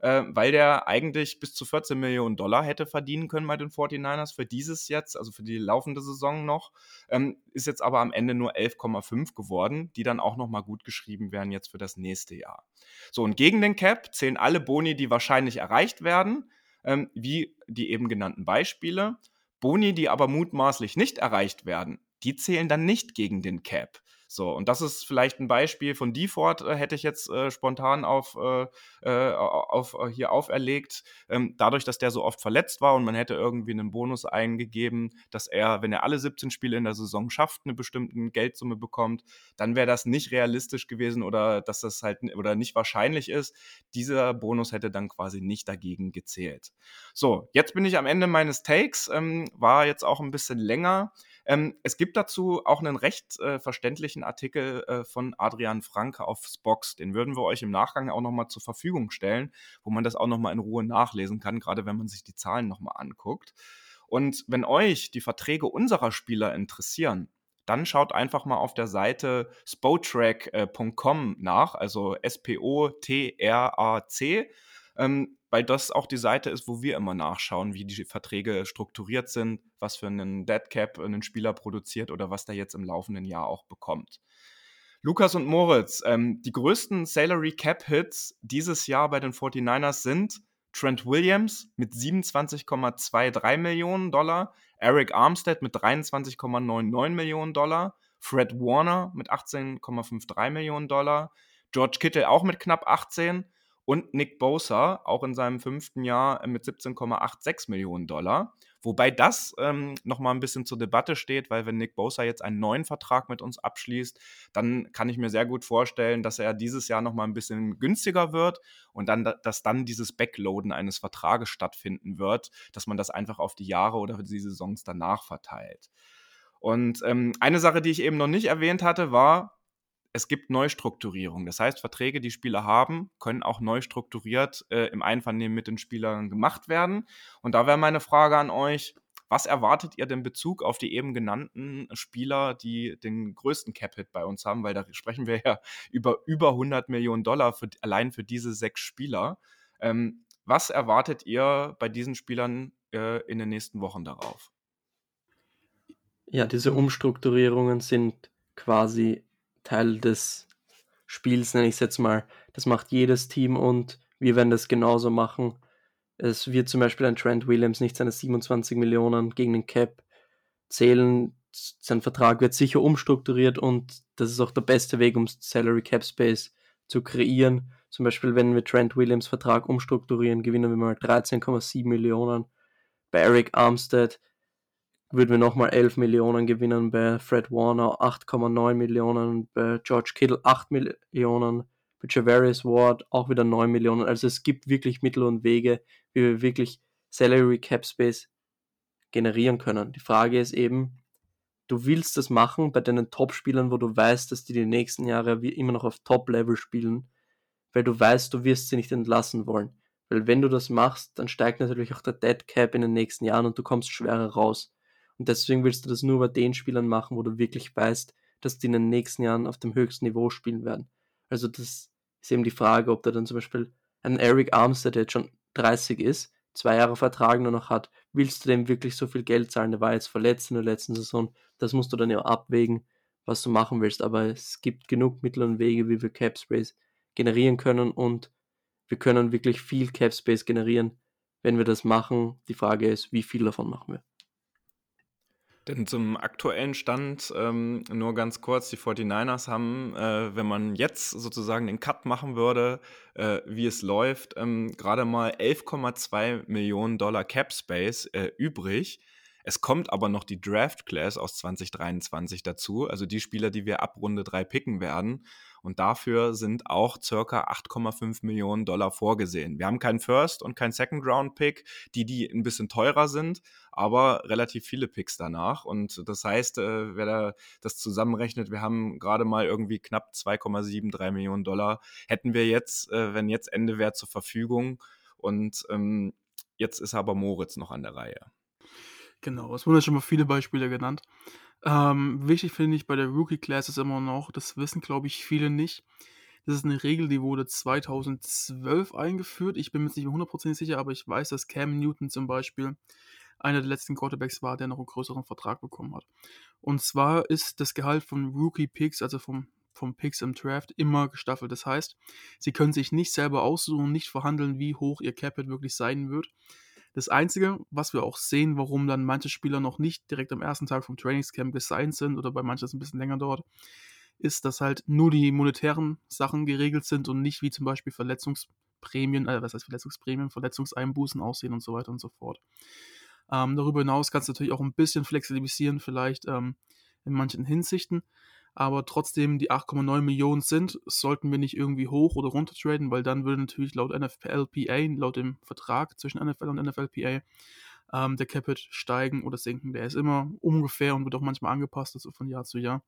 äh, weil der eigentlich bis zu 14 Millionen Dollar hätte verdienen können bei den 49ers für dieses jetzt, also für die laufende Saison noch, ähm, ist jetzt aber am Ende nur 11,5 geworden, die dann auch nochmal gut geschrieben werden jetzt für das nächste Jahr. So, und gegen den Cap zählen alle Boni, die wahrscheinlich erreicht werden, ähm, wie die eben genannten Beispiele. Boni, die aber mutmaßlich nicht erreicht werden, die zählen dann nicht gegen den Cap. So, und das ist vielleicht ein Beispiel von Deford, äh, hätte ich jetzt äh, spontan auf, äh, äh auf, äh, hier auferlegt. Ähm, dadurch, dass der so oft verletzt war und man hätte irgendwie einen Bonus eingegeben, dass er, wenn er alle 17 Spiele in der Saison schafft, eine bestimmte Geldsumme bekommt, dann wäre das nicht realistisch gewesen oder dass das halt oder nicht wahrscheinlich ist. Dieser Bonus hätte dann quasi nicht dagegen gezählt. So, jetzt bin ich am Ende meines Takes, ähm, war jetzt auch ein bisschen länger. Ähm, es gibt dazu auch einen recht äh, verständlichen Artikel äh, von Adrian Franke auf Spox. Den würden wir euch im Nachgang auch nochmal zur Verfügung stellen, wo man das auch nochmal in Ruhe nachlesen kann, gerade wenn man sich die Zahlen nochmal anguckt. Und wenn euch die Verträge unserer Spieler interessieren, dann schaut einfach mal auf der Seite spotrack.com nach, also S-P-O-T-R-A-C. Ähm, weil das auch die Seite ist, wo wir immer nachschauen, wie die Verträge strukturiert sind, was für einen Deadcap ein Spieler produziert oder was der jetzt im laufenden Jahr auch bekommt. Lukas und Moritz, ähm, die größten Salary Cap Hits dieses Jahr bei den 49ers sind Trent Williams mit 27,23 Millionen Dollar, Eric Armstead mit 23,99 Millionen Dollar, Fred Warner mit 18,53 Millionen Dollar, George Kittle auch mit knapp 18 und Nick Bosa, auch in seinem fünften Jahr äh, mit 17,86 Millionen Dollar. Wobei das ähm, nochmal ein bisschen zur Debatte steht, weil wenn Nick Bosa jetzt einen neuen Vertrag mit uns abschließt, dann kann ich mir sehr gut vorstellen, dass er dieses Jahr nochmal ein bisschen günstiger wird und dann, dass dann dieses Backloaden eines Vertrages stattfinden wird, dass man das einfach auf die Jahre oder die Saisons danach verteilt. Und ähm, eine Sache, die ich eben noch nicht erwähnt hatte, war, es gibt Neustrukturierung. Das heißt, Verträge, die Spieler haben, können auch neu strukturiert äh, im Einvernehmen mit den Spielern gemacht werden. Und da wäre meine Frage an euch, was erwartet ihr denn Bezug auf die eben genannten Spieler, die den größten Cap-Hit bei uns haben? Weil da sprechen wir ja über über 100 Millionen Dollar für, allein für diese sechs Spieler. Ähm, was erwartet ihr bei diesen Spielern äh, in den nächsten Wochen darauf? Ja, diese Umstrukturierungen sind quasi Teil des Spiels, nenne ich es jetzt mal. Das macht jedes Team und wir werden das genauso machen. Es wird zum Beispiel ein Trent Williams nicht seine 27 Millionen gegen den Cap zählen. Sein Vertrag wird sicher umstrukturiert und das ist auch der beste Weg, um Salary Cap Space zu kreieren. Zum Beispiel, wenn wir Trent Williams Vertrag umstrukturieren, gewinnen wir mal 13,7 Millionen. Bei Eric Armstead würden wir nochmal 11 Millionen gewinnen, bei Fred Warner 8,9 Millionen, bei George Kittle 8 Millionen, bei Javarius Ward auch wieder 9 Millionen. Also es gibt wirklich Mittel und Wege, wie wir wirklich Salary Cap Space generieren können. Die Frage ist eben, du willst das machen bei deinen Top-Spielern, wo du weißt, dass die die nächsten Jahre immer noch auf Top-Level spielen, weil du weißt, du wirst sie nicht entlassen wollen. Weil wenn du das machst, dann steigt natürlich auch der Dead Cap in den nächsten Jahren und du kommst schwerer raus. Und deswegen willst du das nur bei den Spielern machen, wo du wirklich weißt, dass die in den nächsten Jahren auf dem höchsten Niveau spielen werden. Also das ist eben die Frage, ob da dann zum Beispiel ein Eric Armstead, der jetzt schon 30 ist, zwei Jahre Vertrag nur noch hat, willst du dem wirklich so viel Geld zahlen? Der war jetzt verletzt in der letzten Saison. Das musst du dann ja abwägen, was du machen willst. Aber es gibt genug Mittel und Wege, wie wir Cap Space generieren können und wir können wirklich viel Cap Space generieren, wenn wir das machen. Die Frage ist, wie viel davon machen wir? Denn zum aktuellen Stand ähm, nur ganz kurz, die 49ers haben, äh, wenn man jetzt sozusagen den Cut machen würde, äh, wie es läuft, ähm, gerade mal 11,2 Millionen Dollar Cap Space äh, übrig. Es kommt aber noch die Draft Class aus 2023 dazu, also die Spieler, die wir ab Runde 3 picken werden. Und dafür sind auch circa 8,5 Millionen Dollar vorgesehen. Wir haben keinen First und keinen Second Round Pick, die, die ein bisschen teurer sind, aber relativ viele Picks danach. Und das heißt, äh, wer da das zusammenrechnet, wir haben gerade mal irgendwie knapp 2,73 Millionen Dollar. Hätten wir jetzt, äh, wenn jetzt Ende wäre, zur Verfügung. Und ähm, jetzt ist aber Moritz noch an der Reihe. Genau, es wurden ja schon mal viele Beispiele genannt. Ähm, wichtig finde ich bei der Rookie Class ist immer noch, das wissen glaube ich viele nicht. Das ist eine Regel, die wurde 2012 eingeführt. Ich bin mir jetzt nicht hundertprozentig sicher, aber ich weiß, dass Cam Newton zum Beispiel einer der letzten Quarterbacks war, der noch einen größeren Vertrag bekommen hat. Und zwar ist das Gehalt von Rookie Picks, also vom, vom Picks im Draft, immer gestaffelt. Das heißt, sie können sich nicht selber aussuchen, nicht verhandeln, wie hoch ihr Capit wirklich sein wird. Das Einzige, was wir auch sehen, warum dann manche Spieler noch nicht direkt am ersten Tag vom Trainingscamp gesigned sind oder bei manchen es ein bisschen länger dauert, ist, dass halt nur die monetären Sachen geregelt sind und nicht wie zum Beispiel Verletzungsprämien, äh, was heißt Verletzungsprämien, Verletzungseinbußen aussehen und so weiter und so fort. Ähm, darüber hinaus kannst du natürlich auch ein bisschen flexibilisieren, vielleicht ähm, in manchen Hinsichten aber trotzdem die 8,9 Millionen sind, sollten wir nicht irgendwie hoch oder runter traden, weil dann würde natürlich laut NFLPA, laut dem Vertrag zwischen NFL und NFLPA, ähm, der Capit steigen oder sinken. Der ist immer ungefähr und wird auch manchmal angepasst, also von Jahr zu Jahr,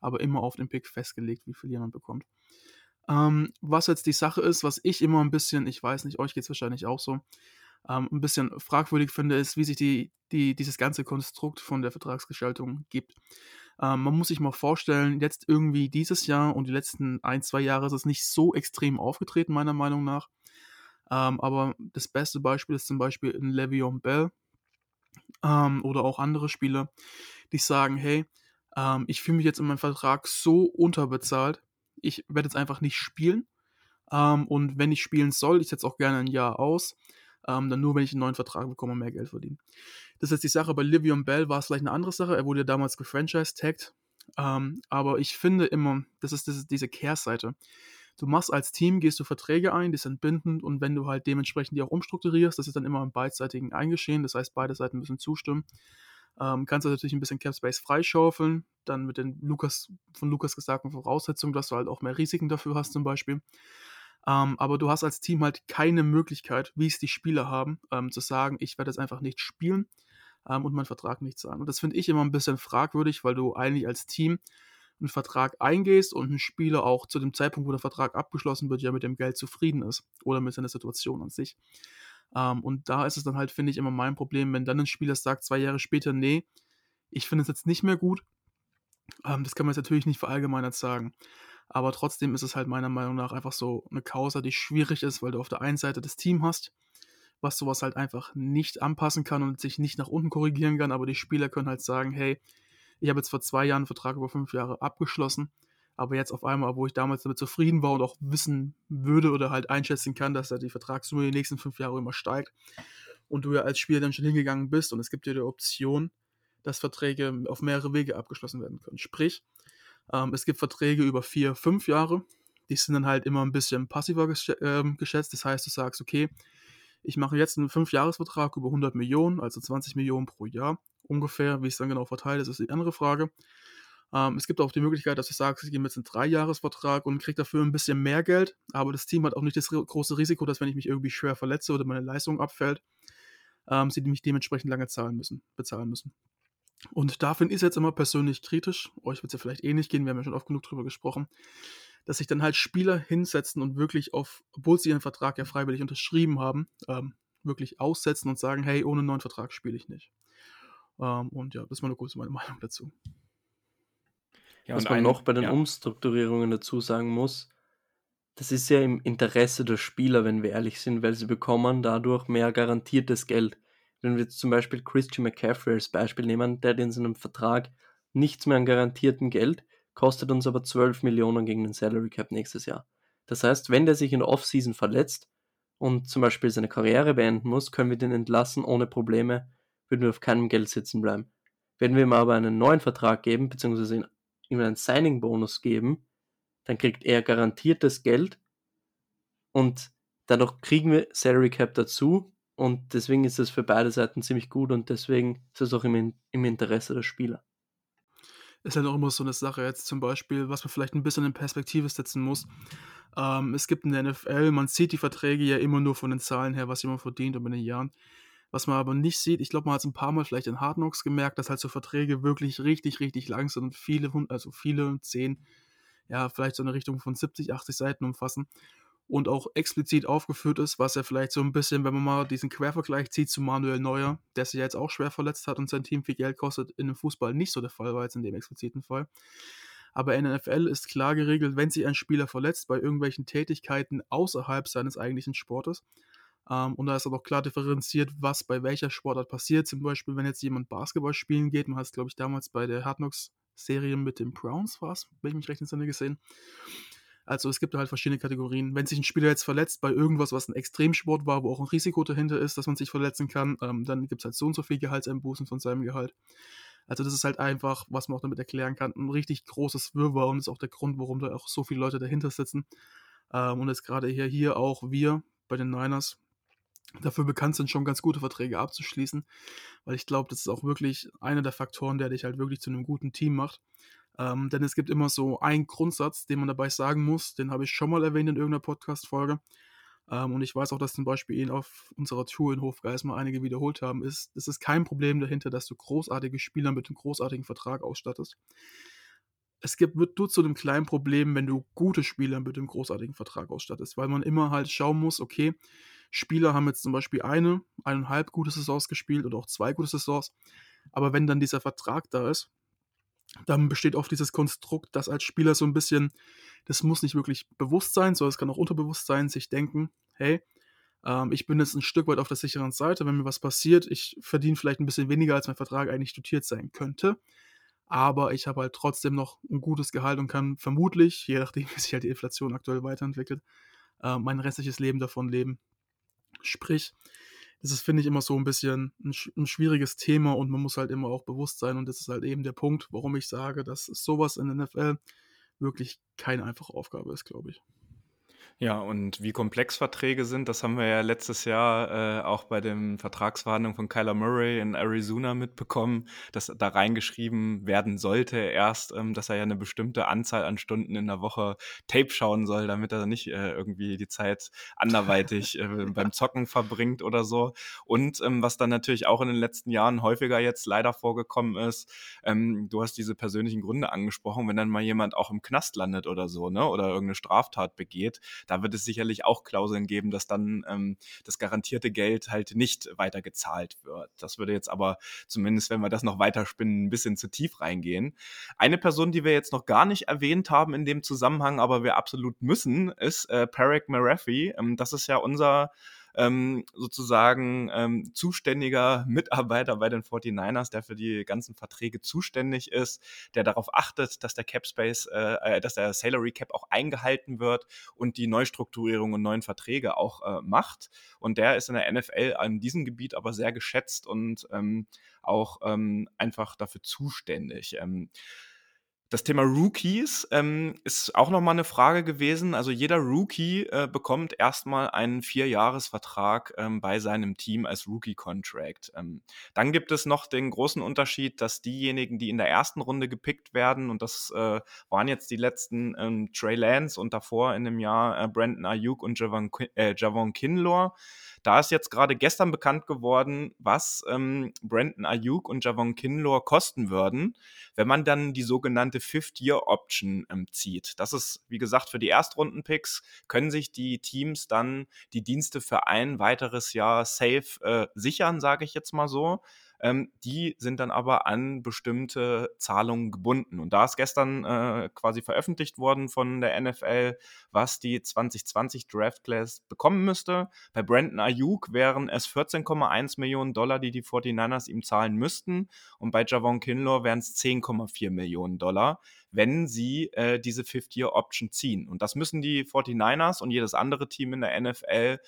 aber immer auf den Pick festgelegt, wie viel jemand bekommt. Ähm, was jetzt die Sache ist, was ich immer ein bisschen, ich weiß nicht, euch geht es wahrscheinlich auch so, ähm, ein bisschen fragwürdig finde, ist, wie sich die, die, dieses ganze Konstrukt von der Vertragsgestaltung gibt. Ähm, man muss sich mal vorstellen, jetzt irgendwie dieses Jahr und die letzten ein, zwei Jahre ist es nicht so extrem aufgetreten, meiner Meinung nach. Ähm, aber das beste Beispiel ist zum Beispiel in Le'Veon Bell ähm, oder auch andere Spieler, die sagen, hey, ähm, ich fühle mich jetzt in meinem Vertrag so unterbezahlt, ich werde jetzt einfach nicht spielen. Ähm, und wenn ich spielen soll, ich setze auch gerne ein Jahr aus, ähm, dann nur, wenn ich einen neuen Vertrag bekomme mehr Geld verdiene. Das ist jetzt die Sache. Bei Livion Bell war es vielleicht eine andere Sache. Er wurde ja damals gefranchise-tagged. Ähm, aber ich finde immer, das ist, das ist diese Kehrseite. Du machst als Team, gehst du Verträge ein, die sind bindend und wenn du halt dementsprechend die auch umstrukturierst, das ist dann immer im beidseitigen Eingeschehen, das heißt, beide Seiten müssen zustimmen. Ähm, kannst du natürlich ein bisschen Cap Space freischaufeln, dann mit den Lukas, von Lukas gesagten Voraussetzungen, dass du halt auch mehr Risiken dafür hast, zum Beispiel. Ähm, aber du hast als Team halt keine Möglichkeit, wie es die Spieler haben, ähm, zu sagen, ich werde jetzt einfach nicht spielen ähm, und meinen Vertrag nicht zahlen. Und das finde ich immer ein bisschen fragwürdig, weil du eigentlich als Team einen Vertrag eingehst und ein Spieler auch zu dem Zeitpunkt, wo der Vertrag abgeschlossen wird, ja mit dem Geld zufrieden ist oder mit seiner Situation an sich. Ähm, und da ist es dann halt, finde ich, immer mein Problem, wenn dann ein Spieler sagt, zwei Jahre später, nee, ich finde es jetzt nicht mehr gut. Ähm, das kann man jetzt natürlich nicht verallgemeinert sagen. Aber trotzdem ist es halt meiner Meinung nach einfach so eine Causa, die schwierig ist, weil du auf der einen Seite das Team hast, was sowas halt einfach nicht anpassen kann und sich nicht nach unten korrigieren kann, aber die Spieler können halt sagen, hey, ich habe jetzt vor zwei Jahren einen Vertrag über fünf Jahre abgeschlossen, aber jetzt auf einmal, wo ich damals damit zufrieden war und auch wissen würde oder halt einschätzen kann, dass da die Vertragssumme die nächsten fünf Jahre immer steigt und du ja als Spieler dann schon hingegangen bist und es gibt dir die Option, dass Verträge auf mehrere Wege abgeschlossen werden können. Sprich, ähm, es gibt Verträge über vier, fünf Jahre. Die sind dann halt immer ein bisschen passiver gesch äh, geschätzt. Das heißt, du sagst, okay, ich mache jetzt einen Fünfjahresvertrag über 100 Millionen, also 20 Millionen pro Jahr ungefähr. Wie es dann genau verteilt ist, ist die andere Frage. Ähm, es gibt auch die Möglichkeit, dass du sagst, ich gehe jetzt einen Dreijahresvertrag und kriege dafür ein bisschen mehr Geld, aber das Team hat auch nicht das große Risiko, dass wenn ich mich irgendwie schwer verletze oder meine Leistung abfällt, ähm, sie mich dementsprechend lange zahlen müssen, bezahlen müssen. Und da finde ich es jetzt immer persönlich kritisch, euch wird es ja vielleicht eh nicht gehen, wir haben ja schon oft genug drüber gesprochen, dass sich dann halt Spieler hinsetzen und wirklich auf, obwohl sie ihren Vertrag ja freiwillig unterschrieben haben, ähm, wirklich aussetzen und sagen, hey, ohne neuen Vertrag spiele ich nicht. Ähm, und ja, das ist mal eine kurze meine Meinung dazu. Ja, Was man ein, noch bei den ja. Umstrukturierungen dazu sagen muss, das ist ja im Interesse der Spieler, wenn wir ehrlich sind, weil sie bekommen dadurch mehr garantiertes Geld. Wenn wir jetzt zum Beispiel Christian McCaffrey als Beispiel nehmen, der hat in seinem Vertrag nichts mehr an garantiertem Geld, kostet uns aber 12 Millionen gegen den Salary Cap nächstes Jahr. Das heißt, wenn der sich in der Offseason verletzt und zum Beispiel seine Karriere beenden muss, können wir den entlassen ohne Probleme, würden wir auf keinem Geld sitzen bleiben. Wenn wir ihm aber einen neuen Vertrag geben, beziehungsweise ihm einen Signing-Bonus geben, dann kriegt er garantiertes Geld und dadurch kriegen wir Salary Cap dazu, und deswegen ist es für beide Seiten ziemlich gut und deswegen ist es auch im, im Interesse der Spieler. Ist halt auch immer so eine Sache jetzt zum Beispiel, was man vielleicht ein bisschen in Perspektive setzen muss. Ähm, es gibt in der NFL, man sieht die Verträge ja immer nur von den Zahlen her, was jemand verdient über den Jahren. Was man aber nicht sieht, ich glaube, man hat es ein paar Mal vielleicht in Hard Knocks gemerkt, dass halt so Verträge wirklich richtig, richtig lang sind und viele, also viele, zehn, ja, vielleicht so eine Richtung von 70, 80 Seiten umfassen und auch explizit aufgeführt ist, was ja vielleicht so ein bisschen, wenn man mal diesen Quervergleich zieht zu Manuel Neuer, der sich ja jetzt auch schwer verletzt hat und sein Team viel Geld kostet, in dem Fußball nicht so der Fall war jetzt in dem expliziten Fall. Aber in der NFL ist klar geregelt, wenn sich ein Spieler verletzt bei irgendwelchen Tätigkeiten außerhalb seines eigentlichen Sportes, ähm, und da ist auch klar differenziert, was bei welcher Sportart passiert. Zum Beispiel, wenn jetzt jemand Basketball spielen geht, man hat es, glaube ich, damals bei der Hard Knocks Serie mit den Browns war es, wenn ich mich recht entsinne gesehen Also es gibt halt verschiedene Kategorien. Wenn sich ein Spieler jetzt verletzt bei irgendwas, was ein Extremsport war, wo auch ein Risiko dahinter ist, dass man sich verletzen kann, ähm, dann gibt es halt so und so viel Gehaltseinbußen von seinem Gehalt. Also das ist halt einfach, was man auch damit erklären kann, ein richtig großes Wirrwarr und ist auch der Grund, warum da auch so viele Leute dahinter sitzen. Ähm, und jetzt gerade hier, hier auch wir bei den Niners dafür bekannt sind, schon ganz gute Verträge abzuschließen, weil ich glaube, das ist auch wirklich einer der Faktoren, der dich halt wirklich zu einem guten Team macht. Ähm, denn es gibt immer so einen Grundsatz, den man dabei sagen muss, den habe ich schon mal erwähnt in irgendeiner Podcast-Folge. Ähm, und ich weiß auch, dass zum Beispiel ihn auf unserer Tour in Hofgeismar einige wiederholt haben, ist, es ist kein Problem dahinter, dass du großartige Spieler mit einem großartigen Vertrag ausstattest. Es gibt, wird nur zu einem kleinen Problem, wenn du gute Spieler mit einem großartigen Vertrag ausstattest, weil man immer halt schauen muss, okay, Spieler haben jetzt zum Beispiel eine, eineinhalb gute Saisons gespielt oder auch zwei gute Saisons, aber wenn dann dieser Vertrag da ist, dann besteht oft dieses Konstrukt, dass als Spieler so ein bisschen, das muss nicht wirklich bewusst sein, sondern es kann auch unterbewusst sein, sich denken, hey, ähm, ich bin jetzt ein Stück weit auf der sicheren Seite, wenn mir was passiert, ich verdiene vielleicht ein bisschen weniger, als mein Vertrag eigentlich dotiert sein könnte, aber ich habe halt trotzdem noch ein gutes Gehalt und kann vermutlich, je nachdem, wie sich halt die Inflation aktuell weiterentwickelt, äh, mein restliches Leben davon leben. Sprich, das ist, finde ich, immer so ein bisschen ein, ein, schwieriges Thema und man muss halt immer auch bewusst sein. Und das ist halt eben der Punkt, warum ich sage, dass sowas in der NFL wirklich keine einfache Aufgabe ist, glaube ich. Ja, und wie komplex Verträge sind, das haben wir ja letztes Jahr äh, auch bei den Vertragsverhandlungen von Kyler Murray in Arizona mitbekommen, dass da reingeschrieben werden sollte erst, ähm, dass er ja eine bestimmte Anzahl an Stunden in der Woche Tape schauen soll, damit er nicht äh, irgendwie die Zeit anderweitig äh, beim Zocken verbringt oder so. Und ähm, was dann natürlich auch in den letzten Jahren häufiger jetzt leider vorgekommen ist, ähm, du hast diese persönlichen Gründe angesprochen, wenn dann mal jemand auch im Knast landet oder so, ne, oder irgendeine Straftat begeht, da wird es sicherlich auch Klauseln geben, dass dann ähm, das garantierte Geld halt nicht weiter gezahlt wird. Das würde jetzt aber zumindest, wenn wir das noch weiterspinnen, ein bisschen zu tief reingehen. Eine Person, die wir jetzt noch gar nicht erwähnt haben in dem Zusammenhang, aber wir absolut müssen, ist äh, Parek Marafi. Ähm, das ist ja unser ähm, sozusagen ähm, zuständiger Mitarbeiter bei den 49ers, der für die ganzen Verträge zuständig ist, der darauf achtet, dass der Cap Space, äh, äh, dass der Salary Cap auch eingehalten wird und die Neustrukturierung und neuen Verträge auch äh, macht. Und der ist in der NFL an diesem Gebiet aber sehr geschätzt und ähm, auch ähm, einfach dafür zuständig. Das Thema Rookies ähm, ist auch nochmal eine Frage gewesen. Also jeder Rookie äh, bekommt erstmal einen Vierjahresvertrag ähm, bei seinem Team als Rookie-Contract. Ähm, dann gibt es noch den großen Unterschied, dass diejenigen, die in der ersten Runde gepickt werden, und das äh, waren jetzt die letzten ähm, Trey Lance und davor in dem Jahr äh, Brandon Ayuk und Javon, äh, Javon Kinlaw, da ist jetzt gerade gestern bekannt geworden, was ähm, Brandon Ayuk und Javon Kinlaw kosten würden, wenn man dann die sogenannte Fifth-Year-Option ähm, zieht. Das ist, wie gesagt, für die Erstrunden-Picks können sich die Teams dann die Dienste für ein weiteres Jahr safe äh, sichern, sage ich jetzt mal so. Ähm, die sind dann aber an bestimmte Zahlungen gebunden. Und da ist gestern äh, quasi veröffentlicht worden von der NFL, was die 2020 Draft Class bekommen müsste. Bei Brandon Ayuk wären es 14,1 Millionen Dollar, die die 49ers ihm zahlen müssten. Und bei Javon Kinlaw wären es 10,4 Millionen Dollar wenn sie äh, diese Fifth-Year-Option ziehen. Und das müssen die 49ers und jedes andere Team in der NFL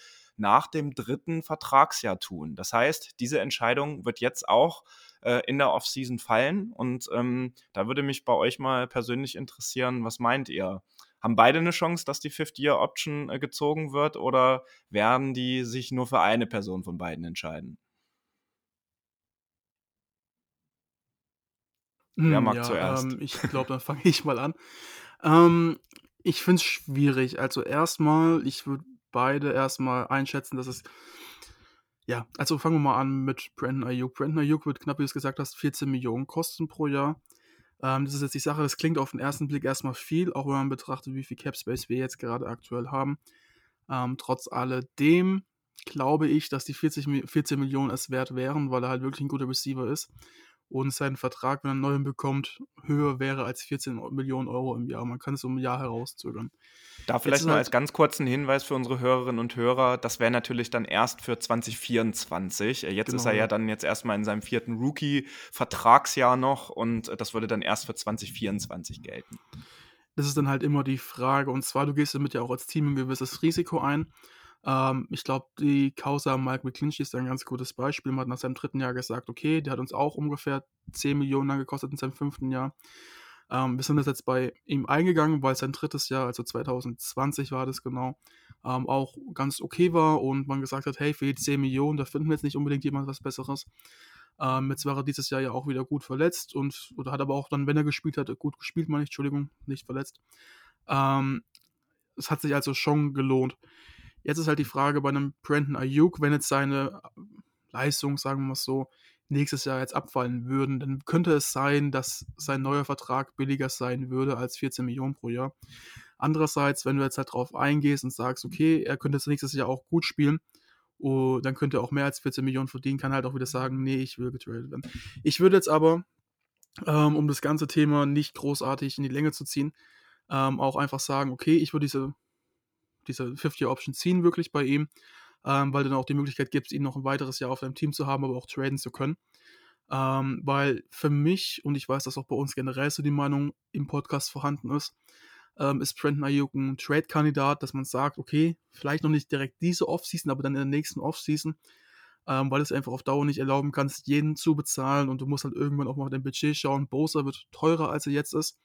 nach dem dritten Vertragsjahr tun. Das heißt, diese Entscheidung wird jetzt auch äh, in der Offseason fallen. Und ähm, da würde mich bei euch mal persönlich interessieren, was meint ihr? Haben beide eine Chance, dass die Fifth-Year-Option äh, gezogen wird oder werden die sich nur für eine Person von beiden entscheiden? Wer hm, mag ja, zuerst? Ähm, ich glaube, dann fange ich mal an. Ähm, ich finde es schwierig. Also erstmal, ich würde beide erstmal einschätzen, dass es. Ja, also fangen wir mal an mit Brandon Ayuk. Brandon Ayuk wird knapp, wie du es gesagt hast, 14 Millionen kosten pro Jahr. Ähm, das ist jetzt die Sache, das klingt auf den ersten Blick erstmal viel, auch wenn man betrachtet, wie viel Cap Space wir jetzt gerade aktuell haben. Ähm, trotz alledem glaube ich, dass die 40, 14 Millionen es wert wären, weil er halt wirklich ein guter Receiver ist und sein Vertrag, wenn er einen neuen bekommt, höher wäre als 14 Millionen Euro im Jahr. Man kann es um ein Jahr herauszögern. Da vielleicht noch halt als ganz kurzen Hinweis für unsere Hörerinnen und Hörer, das wäre natürlich dann erst für 2024. Äh, jetzt genau. ist er ja dann jetzt erstmal in seinem vierten Rookie-Vertragsjahr noch und das würde dann erst für 2024 gelten. das ist dann halt immer die Frage. Und zwar, du gehst damit ja auch als Team ein gewisses Risiko ein. Ähm, ich glaube, die Causa Mike McClinchy ist ein ganz gutes Beispiel. Man hat nach seinem dritten Jahr gesagt, okay, der hat uns auch ungefähr 10 Millionen gekostet in seinem fünften Jahr. Ähm, wir sind das jetzt bei ihm eingegangen, weil sein drittes Jahr, also 2020 war das genau, ähm, auch ganz okay war und man gesagt hat, hey, für die 10 Millionen, da finden wir jetzt nicht unbedingt jemand was Besseres. Ähm, jetzt war er dieses Jahr ja auch wieder gut verletzt und oder hat aber auch dann, wenn er gespielt hat, gut gespielt, meine ich, Entschuldigung, nicht verletzt. Ähm, es hat sich also schon gelohnt. Jetzt ist halt die Frage bei einem Brandon Ayuk, wenn jetzt seine äh, Leistung, sagen wir mal so, nächstes Jahr jetzt abfallen würden, dann könnte es sein, dass sein neuer Vertrag billiger sein würde als 14 Millionen pro Jahr. Andererseits, wenn du jetzt halt drauf eingehst und sagst, okay, er könnte jetzt nächstes Jahr auch gut spielen, oh, dann könnte er auch mehr als 14 Millionen verdienen, kann halt auch wieder sagen, nee, ich will getradet werden. Ich würde jetzt aber, ähm, um das ganze Thema nicht großartig in die Länge zu ziehen, ähm, auch einfach sagen, okay, ich würde diese, diese 50-Option ziehen wirklich bei ihm ähm, weil dann auch die Möglichkeit gibt, ihn noch ein weiteres Jahr auf deinem Team zu haben, aber auch traden zu können. Ähm, weil für mich, und ich weiß, dass auch bei uns generell so die Meinung im Podcast vorhanden ist, ähm, ist Brandon Ayuk ein Trade-Kandidat, dass man sagt, okay, vielleicht noch nicht direkt diese Offseason, aber dann in der nächsten Offseason, ähm, weil es einfach auf Dauer nicht erlauben kannst, jeden zu bezahlen und du musst halt irgendwann auch mal dein Budget schauen. Bosa wird teurer, als er jetzt ist.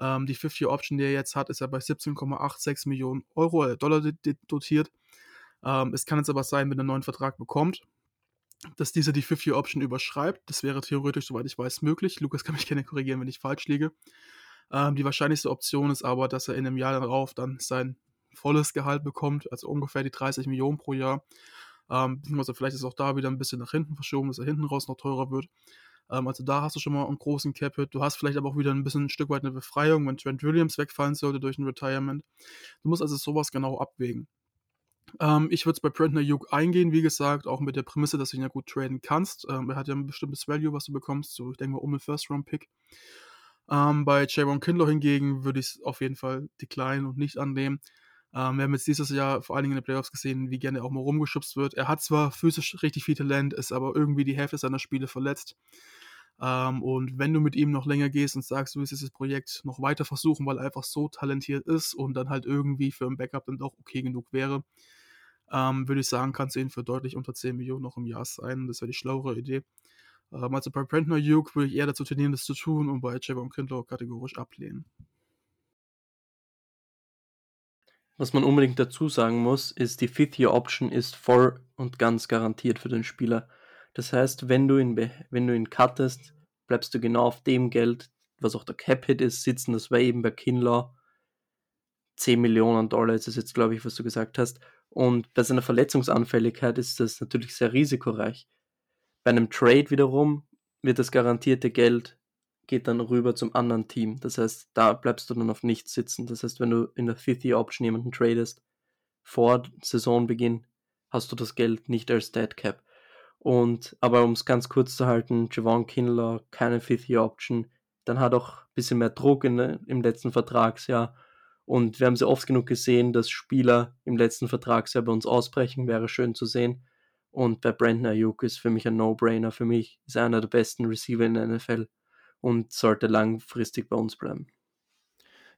Ähm, die 50-Option, die er jetzt hat, ist ja bei 17,86 Millionen Euro, äh, Dollar dotiert. Ähm, es kann jetzt aber sein, wenn er einen neuen Vertrag bekommt, dass dieser die 50-Option überschreibt. Das wäre theoretisch, soweit ich weiß, möglich. Lukas kann mich gerne korrigieren, wenn ich falsch liege. Ähm, die wahrscheinlichste Option ist aber, dass er in einem Jahr darauf dann sein volles Gehalt bekommt, also ungefähr die 30 Millionen pro Jahr. Ähm, also vielleicht ist auch da wieder ein bisschen nach hinten verschoben, dass er hinten raus noch teurer wird. Ähm, also da hast du schon mal einen großen Cap-Hit. Du hast vielleicht aber auch wieder ein bisschen ein Stück weit eine Befreiung, wenn Trent Williams wegfallen sollte durch ein Retirement. Du musst also sowas genau abwägen. Ähm, ich würde es bei Brandon Ayuk eingehen, wie gesagt, auch mit der Prämisse, dass du ihn ja gut traden kannst. Ähm, er hat ja ein bestimmtes Value, was du bekommst, so ich denke mal um den First-Round-Pick. Ähm, bei Javon Kindler hingegen würde ich es auf jeden Fall decline und nicht annehmen. Ähm, wir haben jetzt dieses Jahr vor allen Dingen in den Playoffs gesehen, wie gerne er auch mal rumgeschubst wird. Er hat zwar physisch richtig viel Talent, ist aber irgendwie die Hälfte seiner Spiele verletzt. Ähm, und wenn du mit ihm noch länger gehst und sagst, du willst dieses Projekt noch weiter versuchen, weil er einfach so talentiert ist und dann halt irgendwie für ein Backup dann doch okay genug wäre, ähm, würde ich sagen, kannst du ihn für deutlich unter 10 Millionen noch im Jahr sein. Das wäre die schlauere Idee. Ähm, also bei Brentner Duke würde ich eher dazu tendieren, das zu tun und bei Javon Kindler kategorisch ablehnen. Was man unbedingt dazu sagen muss, ist, die Fifth-Year-Option ist voll und ganz garantiert für den Spieler. Das heißt, wenn du ihn, wenn du ihn cuttest, bleibst du genau auf dem Geld, was auch der Cap-Hit ist, sitzen. Das war eben bei Kinlaw 10 Millionen Dollar, ist es jetzt, glaube ich, was du gesagt hast. Und bei seiner Verletzungsanfälligkeit ist das natürlich sehr risikoreich. Bei einem Trade wiederum wird das garantierte Geld geht dann rüber zum anderen Team. Das heißt, da bleibst du dann auf nichts sitzen. Das heißt, wenn du in der Fifth Year Option jemanden tradest vor Saisonbeginn, hast du das Geld nicht als Dead Cap. Und aber um es ganz kurz zu halten, Javon Kindler, keine Fifth Year Option, dann hat auch ein bisschen mehr Druck in, im letzten Vertragsjahr und wir haben sehr oft genug gesehen, dass Spieler im letzten Vertragsjahr bei uns ausbrechen, wäre schön zu sehen. Und bei Brandon Ayuk ist für mich ein No-Brainer. Für mich ist er einer der besten Receiver in der NFL und sollte langfristig bei uns bleiben.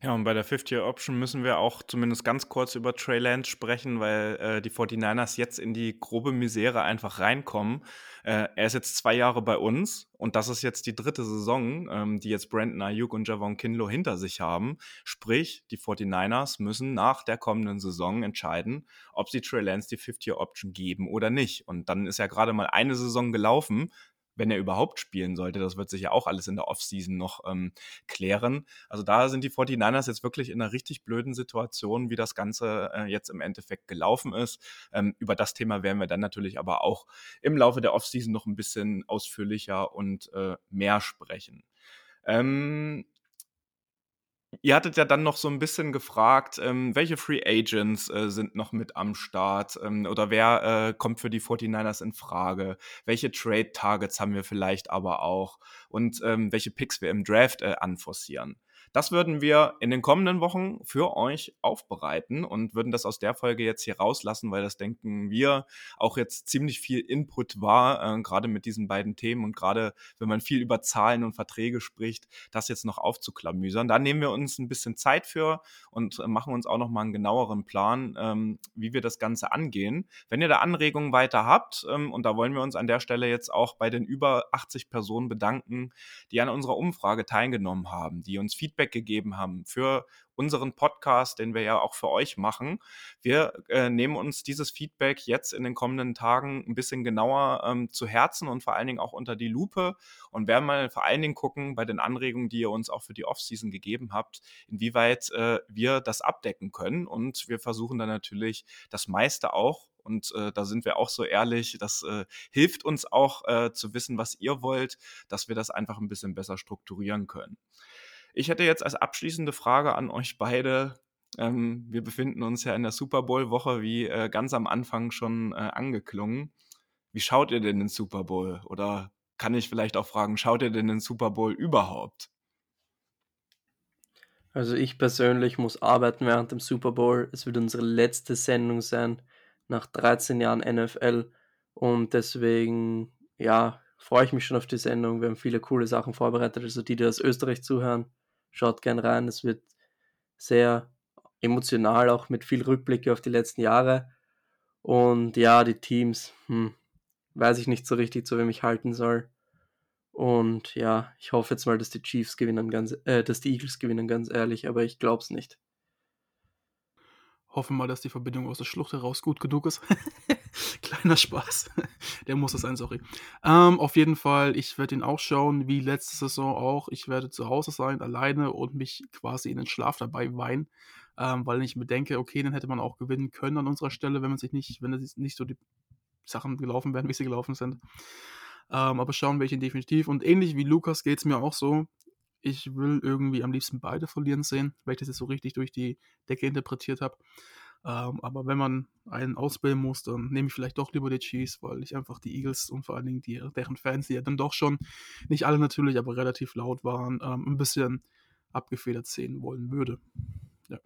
Ja, und bei der 50-Year-Option müssen wir auch zumindest ganz kurz über Trey Lance sprechen, weil äh, die 49ers jetzt in die grobe Misere einfach reinkommen. Äh, er ist jetzt zwei Jahre bei uns und das ist jetzt die dritte Saison, ähm, die jetzt Brandon Ayuk und Javon Kinlo hinter sich haben. Sprich, die 49ers müssen nach der kommenden Saison entscheiden, ob sie Trey Lance die 50-Year-Option geben oder nicht. Und dann ist ja gerade mal eine Saison gelaufen wenn er überhaupt spielen sollte. Das wird sich ja auch alles in der Offseason noch ähm, klären. Also da sind die 49ers jetzt wirklich in einer richtig blöden Situation, wie das Ganze äh, jetzt im Endeffekt gelaufen ist. Ähm, über das Thema werden wir dann natürlich aber auch im Laufe der Offseason noch ein bisschen ausführlicher und äh, mehr sprechen. Ähm, Ihr hattet ja dann noch so ein bisschen gefragt, ähm, welche Free Agents äh, sind noch mit am Start ähm, oder wer äh, kommt für die 49ers in Frage? Welche Trade Targets haben wir vielleicht aber auch und ähm, welche Picks wir im Draft äh, anforcieren? Das würden wir in den kommenden Wochen für euch aufbereiten und würden das aus der Folge jetzt hier rauslassen, weil das denken wir auch jetzt ziemlich viel Input war, äh, gerade mit diesen beiden Themen und gerade wenn man viel über Zahlen und Verträge spricht, das jetzt noch aufzuklamüsern. Da nehmen wir uns ein bisschen Zeit für und äh, machen uns auch noch mal einen genaueren Plan, ähm, wie wir das Ganze angehen. Wenn ihr da Anregungen weiter habt, ähm, und da wollen wir uns an der Stelle jetzt auch bei den über 80 Personen bedanken, die an unserer Umfrage teilgenommen haben, die uns Feedback gegeben haben für unseren Podcast, den wir ja auch für euch machen. Wir äh, nehmen uns dieses Feedback jetzt in den kommenden Tagen ein bisschen genauer ähm, zu Herzen und vor allen Dingen auch unter die Lupe und werden mal vor allen Dingen gucken bei den Anregungen, die ihr uns auch für die Offseason gegeben habt, inwieweit äh, wir das abdecken können. Und wir versuchen dann natürlich das meiste auch und äh, da sind wir auch so ehrlich, das äh, hilft uns auch äh, zu wissen, was ihr wollt, dass wir das einfach ein bisschen besser strukturieren können. Ich hätte jetzt als abschließende Frage an euch beide. Ähm, wir befinden uns ja in der Super Bowl-Woche, wie äh, ganz am Anfang schon äh, angeklungen. Wie schaut ihr denn den Super Bowl? Oder kann ich vielleicht auch fragen, schaut ihr denn den Super Bowl überhaupt? Also ich persönlich muss arbeiten während dem Super Bowl. Es wird unsere letzte Sendung sein nach 13 Jahren NFL und deswegen ja freue ich mich schon auf die Sendung. Wir haben viele coole Sachen vorbereitet. Also die, die aus Österreich zuhören, Schaut gern rein. Es wird sehr emotional, auch mit viel Rückblicke auf die letzten Jahre. Und ja, die Teams, hm, weiß ich nicht so richtig, zu wem ich halten soll. Und ja, ich hoffe jetzt mal, dass die Chiefs gewinnen, ganz, äh, dass die Eagles gewinnen, ganz ehrlich, aber ich glaube es nicht. Hoffen mal, dass die Verbindung aus der Schlucht heraus gut genug ist. Kleiner Spaß. Der muss es sein, sorry. Ähm, auf jeden Fall, ich werde ihn auch schauen, wie letzte Saison auch. Ich werde zu Hause sein, alleine und mich quasi in den Schlaf dabei weinen, ähm, weil ich mir denke, okay, dann hätte man auch gewinnen können an unserer Stelle, wenn man sich nicht, wenn es nicht so die Sachen gelaufen wären, wie sie gelaufen sind. Ähm, aber schauen wir ihn definitiv. Und ähnlich wie Lukas geht es mir auch so ich will irgendwie am liebsten beide verlieren sehen, weil ich das jetzt so richtig durch die Decke interpretiert habe. Ähm, aber wenn man einen ausbilden muss, dann nehme ich vielleicht doch lieber die Chiefs, weil ich einfach die Eagles und vor allen Dingen die, deren Fans, die ja dann doch schon, nicht alle natürlich, aber relativ laut waren, ähm, ein bisschen abgefedert sehen wollen würde. Ja.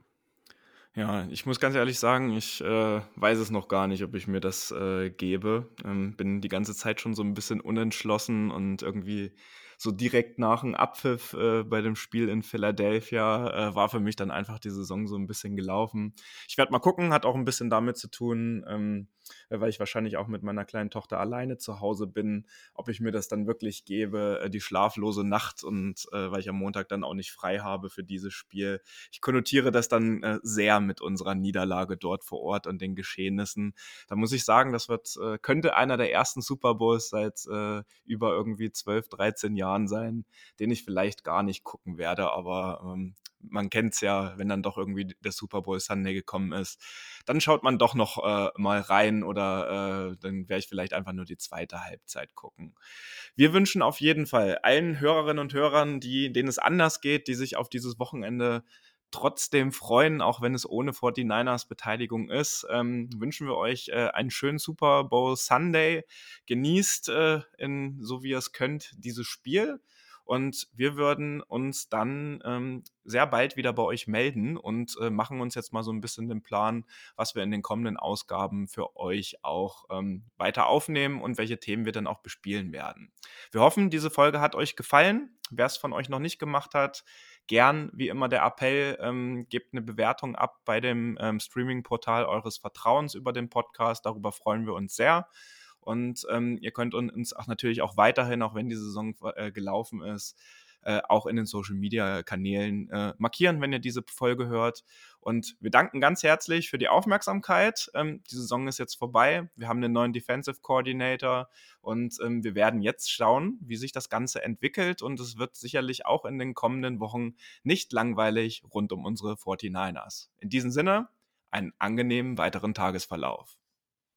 Ja, ich muss ganz ehrlich sagen, ich äh, weiß es noch gar nicht, ob ich mir das äh, gebe. Ähm, bin die ganze Zeit schon so ein bisschen unentschlossen und irgendwie so direkt nach dem Abpfiff äh, bei dem Spiel in Philadelphia äh, war für mich dann einfach die Saison so ein bisschen gelaufen. Ich werde mal gucken, hat auch ein bisschen damit zu tun, ähm, äh, weil ich wahrscheinlich auch mit meiner kleinen Tochter alleine zu Hause bin, ob ich mir das dann wirklich gebe, äh, die schlaflose Nacht und äh, weil ich am Montag dann auch nicht frei habe für dieses Spiel. Ich konnotiere das dann äh, sehr mit unserer Niederlage dort vor Ort und den Geschehnissen. Da muss ich sagen, das wird, äh, könnte einer der ersten Super Bowls seit äh, über irgendwie 12, 13 Jahren Jahren sein, den ich vielleicht gar nicht gucken werde, aber ähm, man kennt es ja, wenn dann doch irgendwie der Super Bowl Sunday gekommen ist, dann schaut man doch noch äh, mal rein oder äh, dann werde ich vielleicht einfach nur die zweite Halbzeit gucken. Wir wünschen auf jeden Fall allen Hörerinnen und Hörern, die, denen es anders geht, die sich auf dieses Wochenende trotzdem freuen, auch wenn es ohne 49ers Beteiligung ist, ähm, wünschen wir euch äh, einen schönen Super Bowl Sunday. Genießt, äh, in, so wie ihr es könnt, dieses Spiel. Und wir würden uns dann ähm, sehr bald wieder bei euch melden und äh, machen uns jetzt mal so ein bisschen den Plan, was wir in den kommenden Ausgaben für euch auch ähm, weiter aufnehmen und welche Themen wir dann auch bespielen werden. Wir hoffen, diese Folge hat euch gefallen. Wer es von euch noch nicht gemacht hat, gern, wie immer, der Appell, ähm, gebt eine Bewertung ab bei dem ähm, Streaming-Portal eures Vertrauens über den Podcast. Darüber freuen wir uns sehr. Und ähm, ihr könnt uns auch natürlich auch weiterhin, auch wenn die Saison äh, gelaufen ist, äh, auch in den Social Media Kanälen äh, markieren, wenn ihr diese Folge hört. Und wir danken ganz herzlich für die Aufmerksamkeit. Ähm, die Saison ist jetzt vorbei. Wir haben einen neuen Defensive Coordinator und ähm, wir werden jetzt schauen, wie sich das Ganze entwickelt. Und es wird sicherlich auch in den kommenden Wochen nicht langweilig rund um unsere 49ers. In diesem Sinne, einen angenehmen weiteren Tagesverlauf.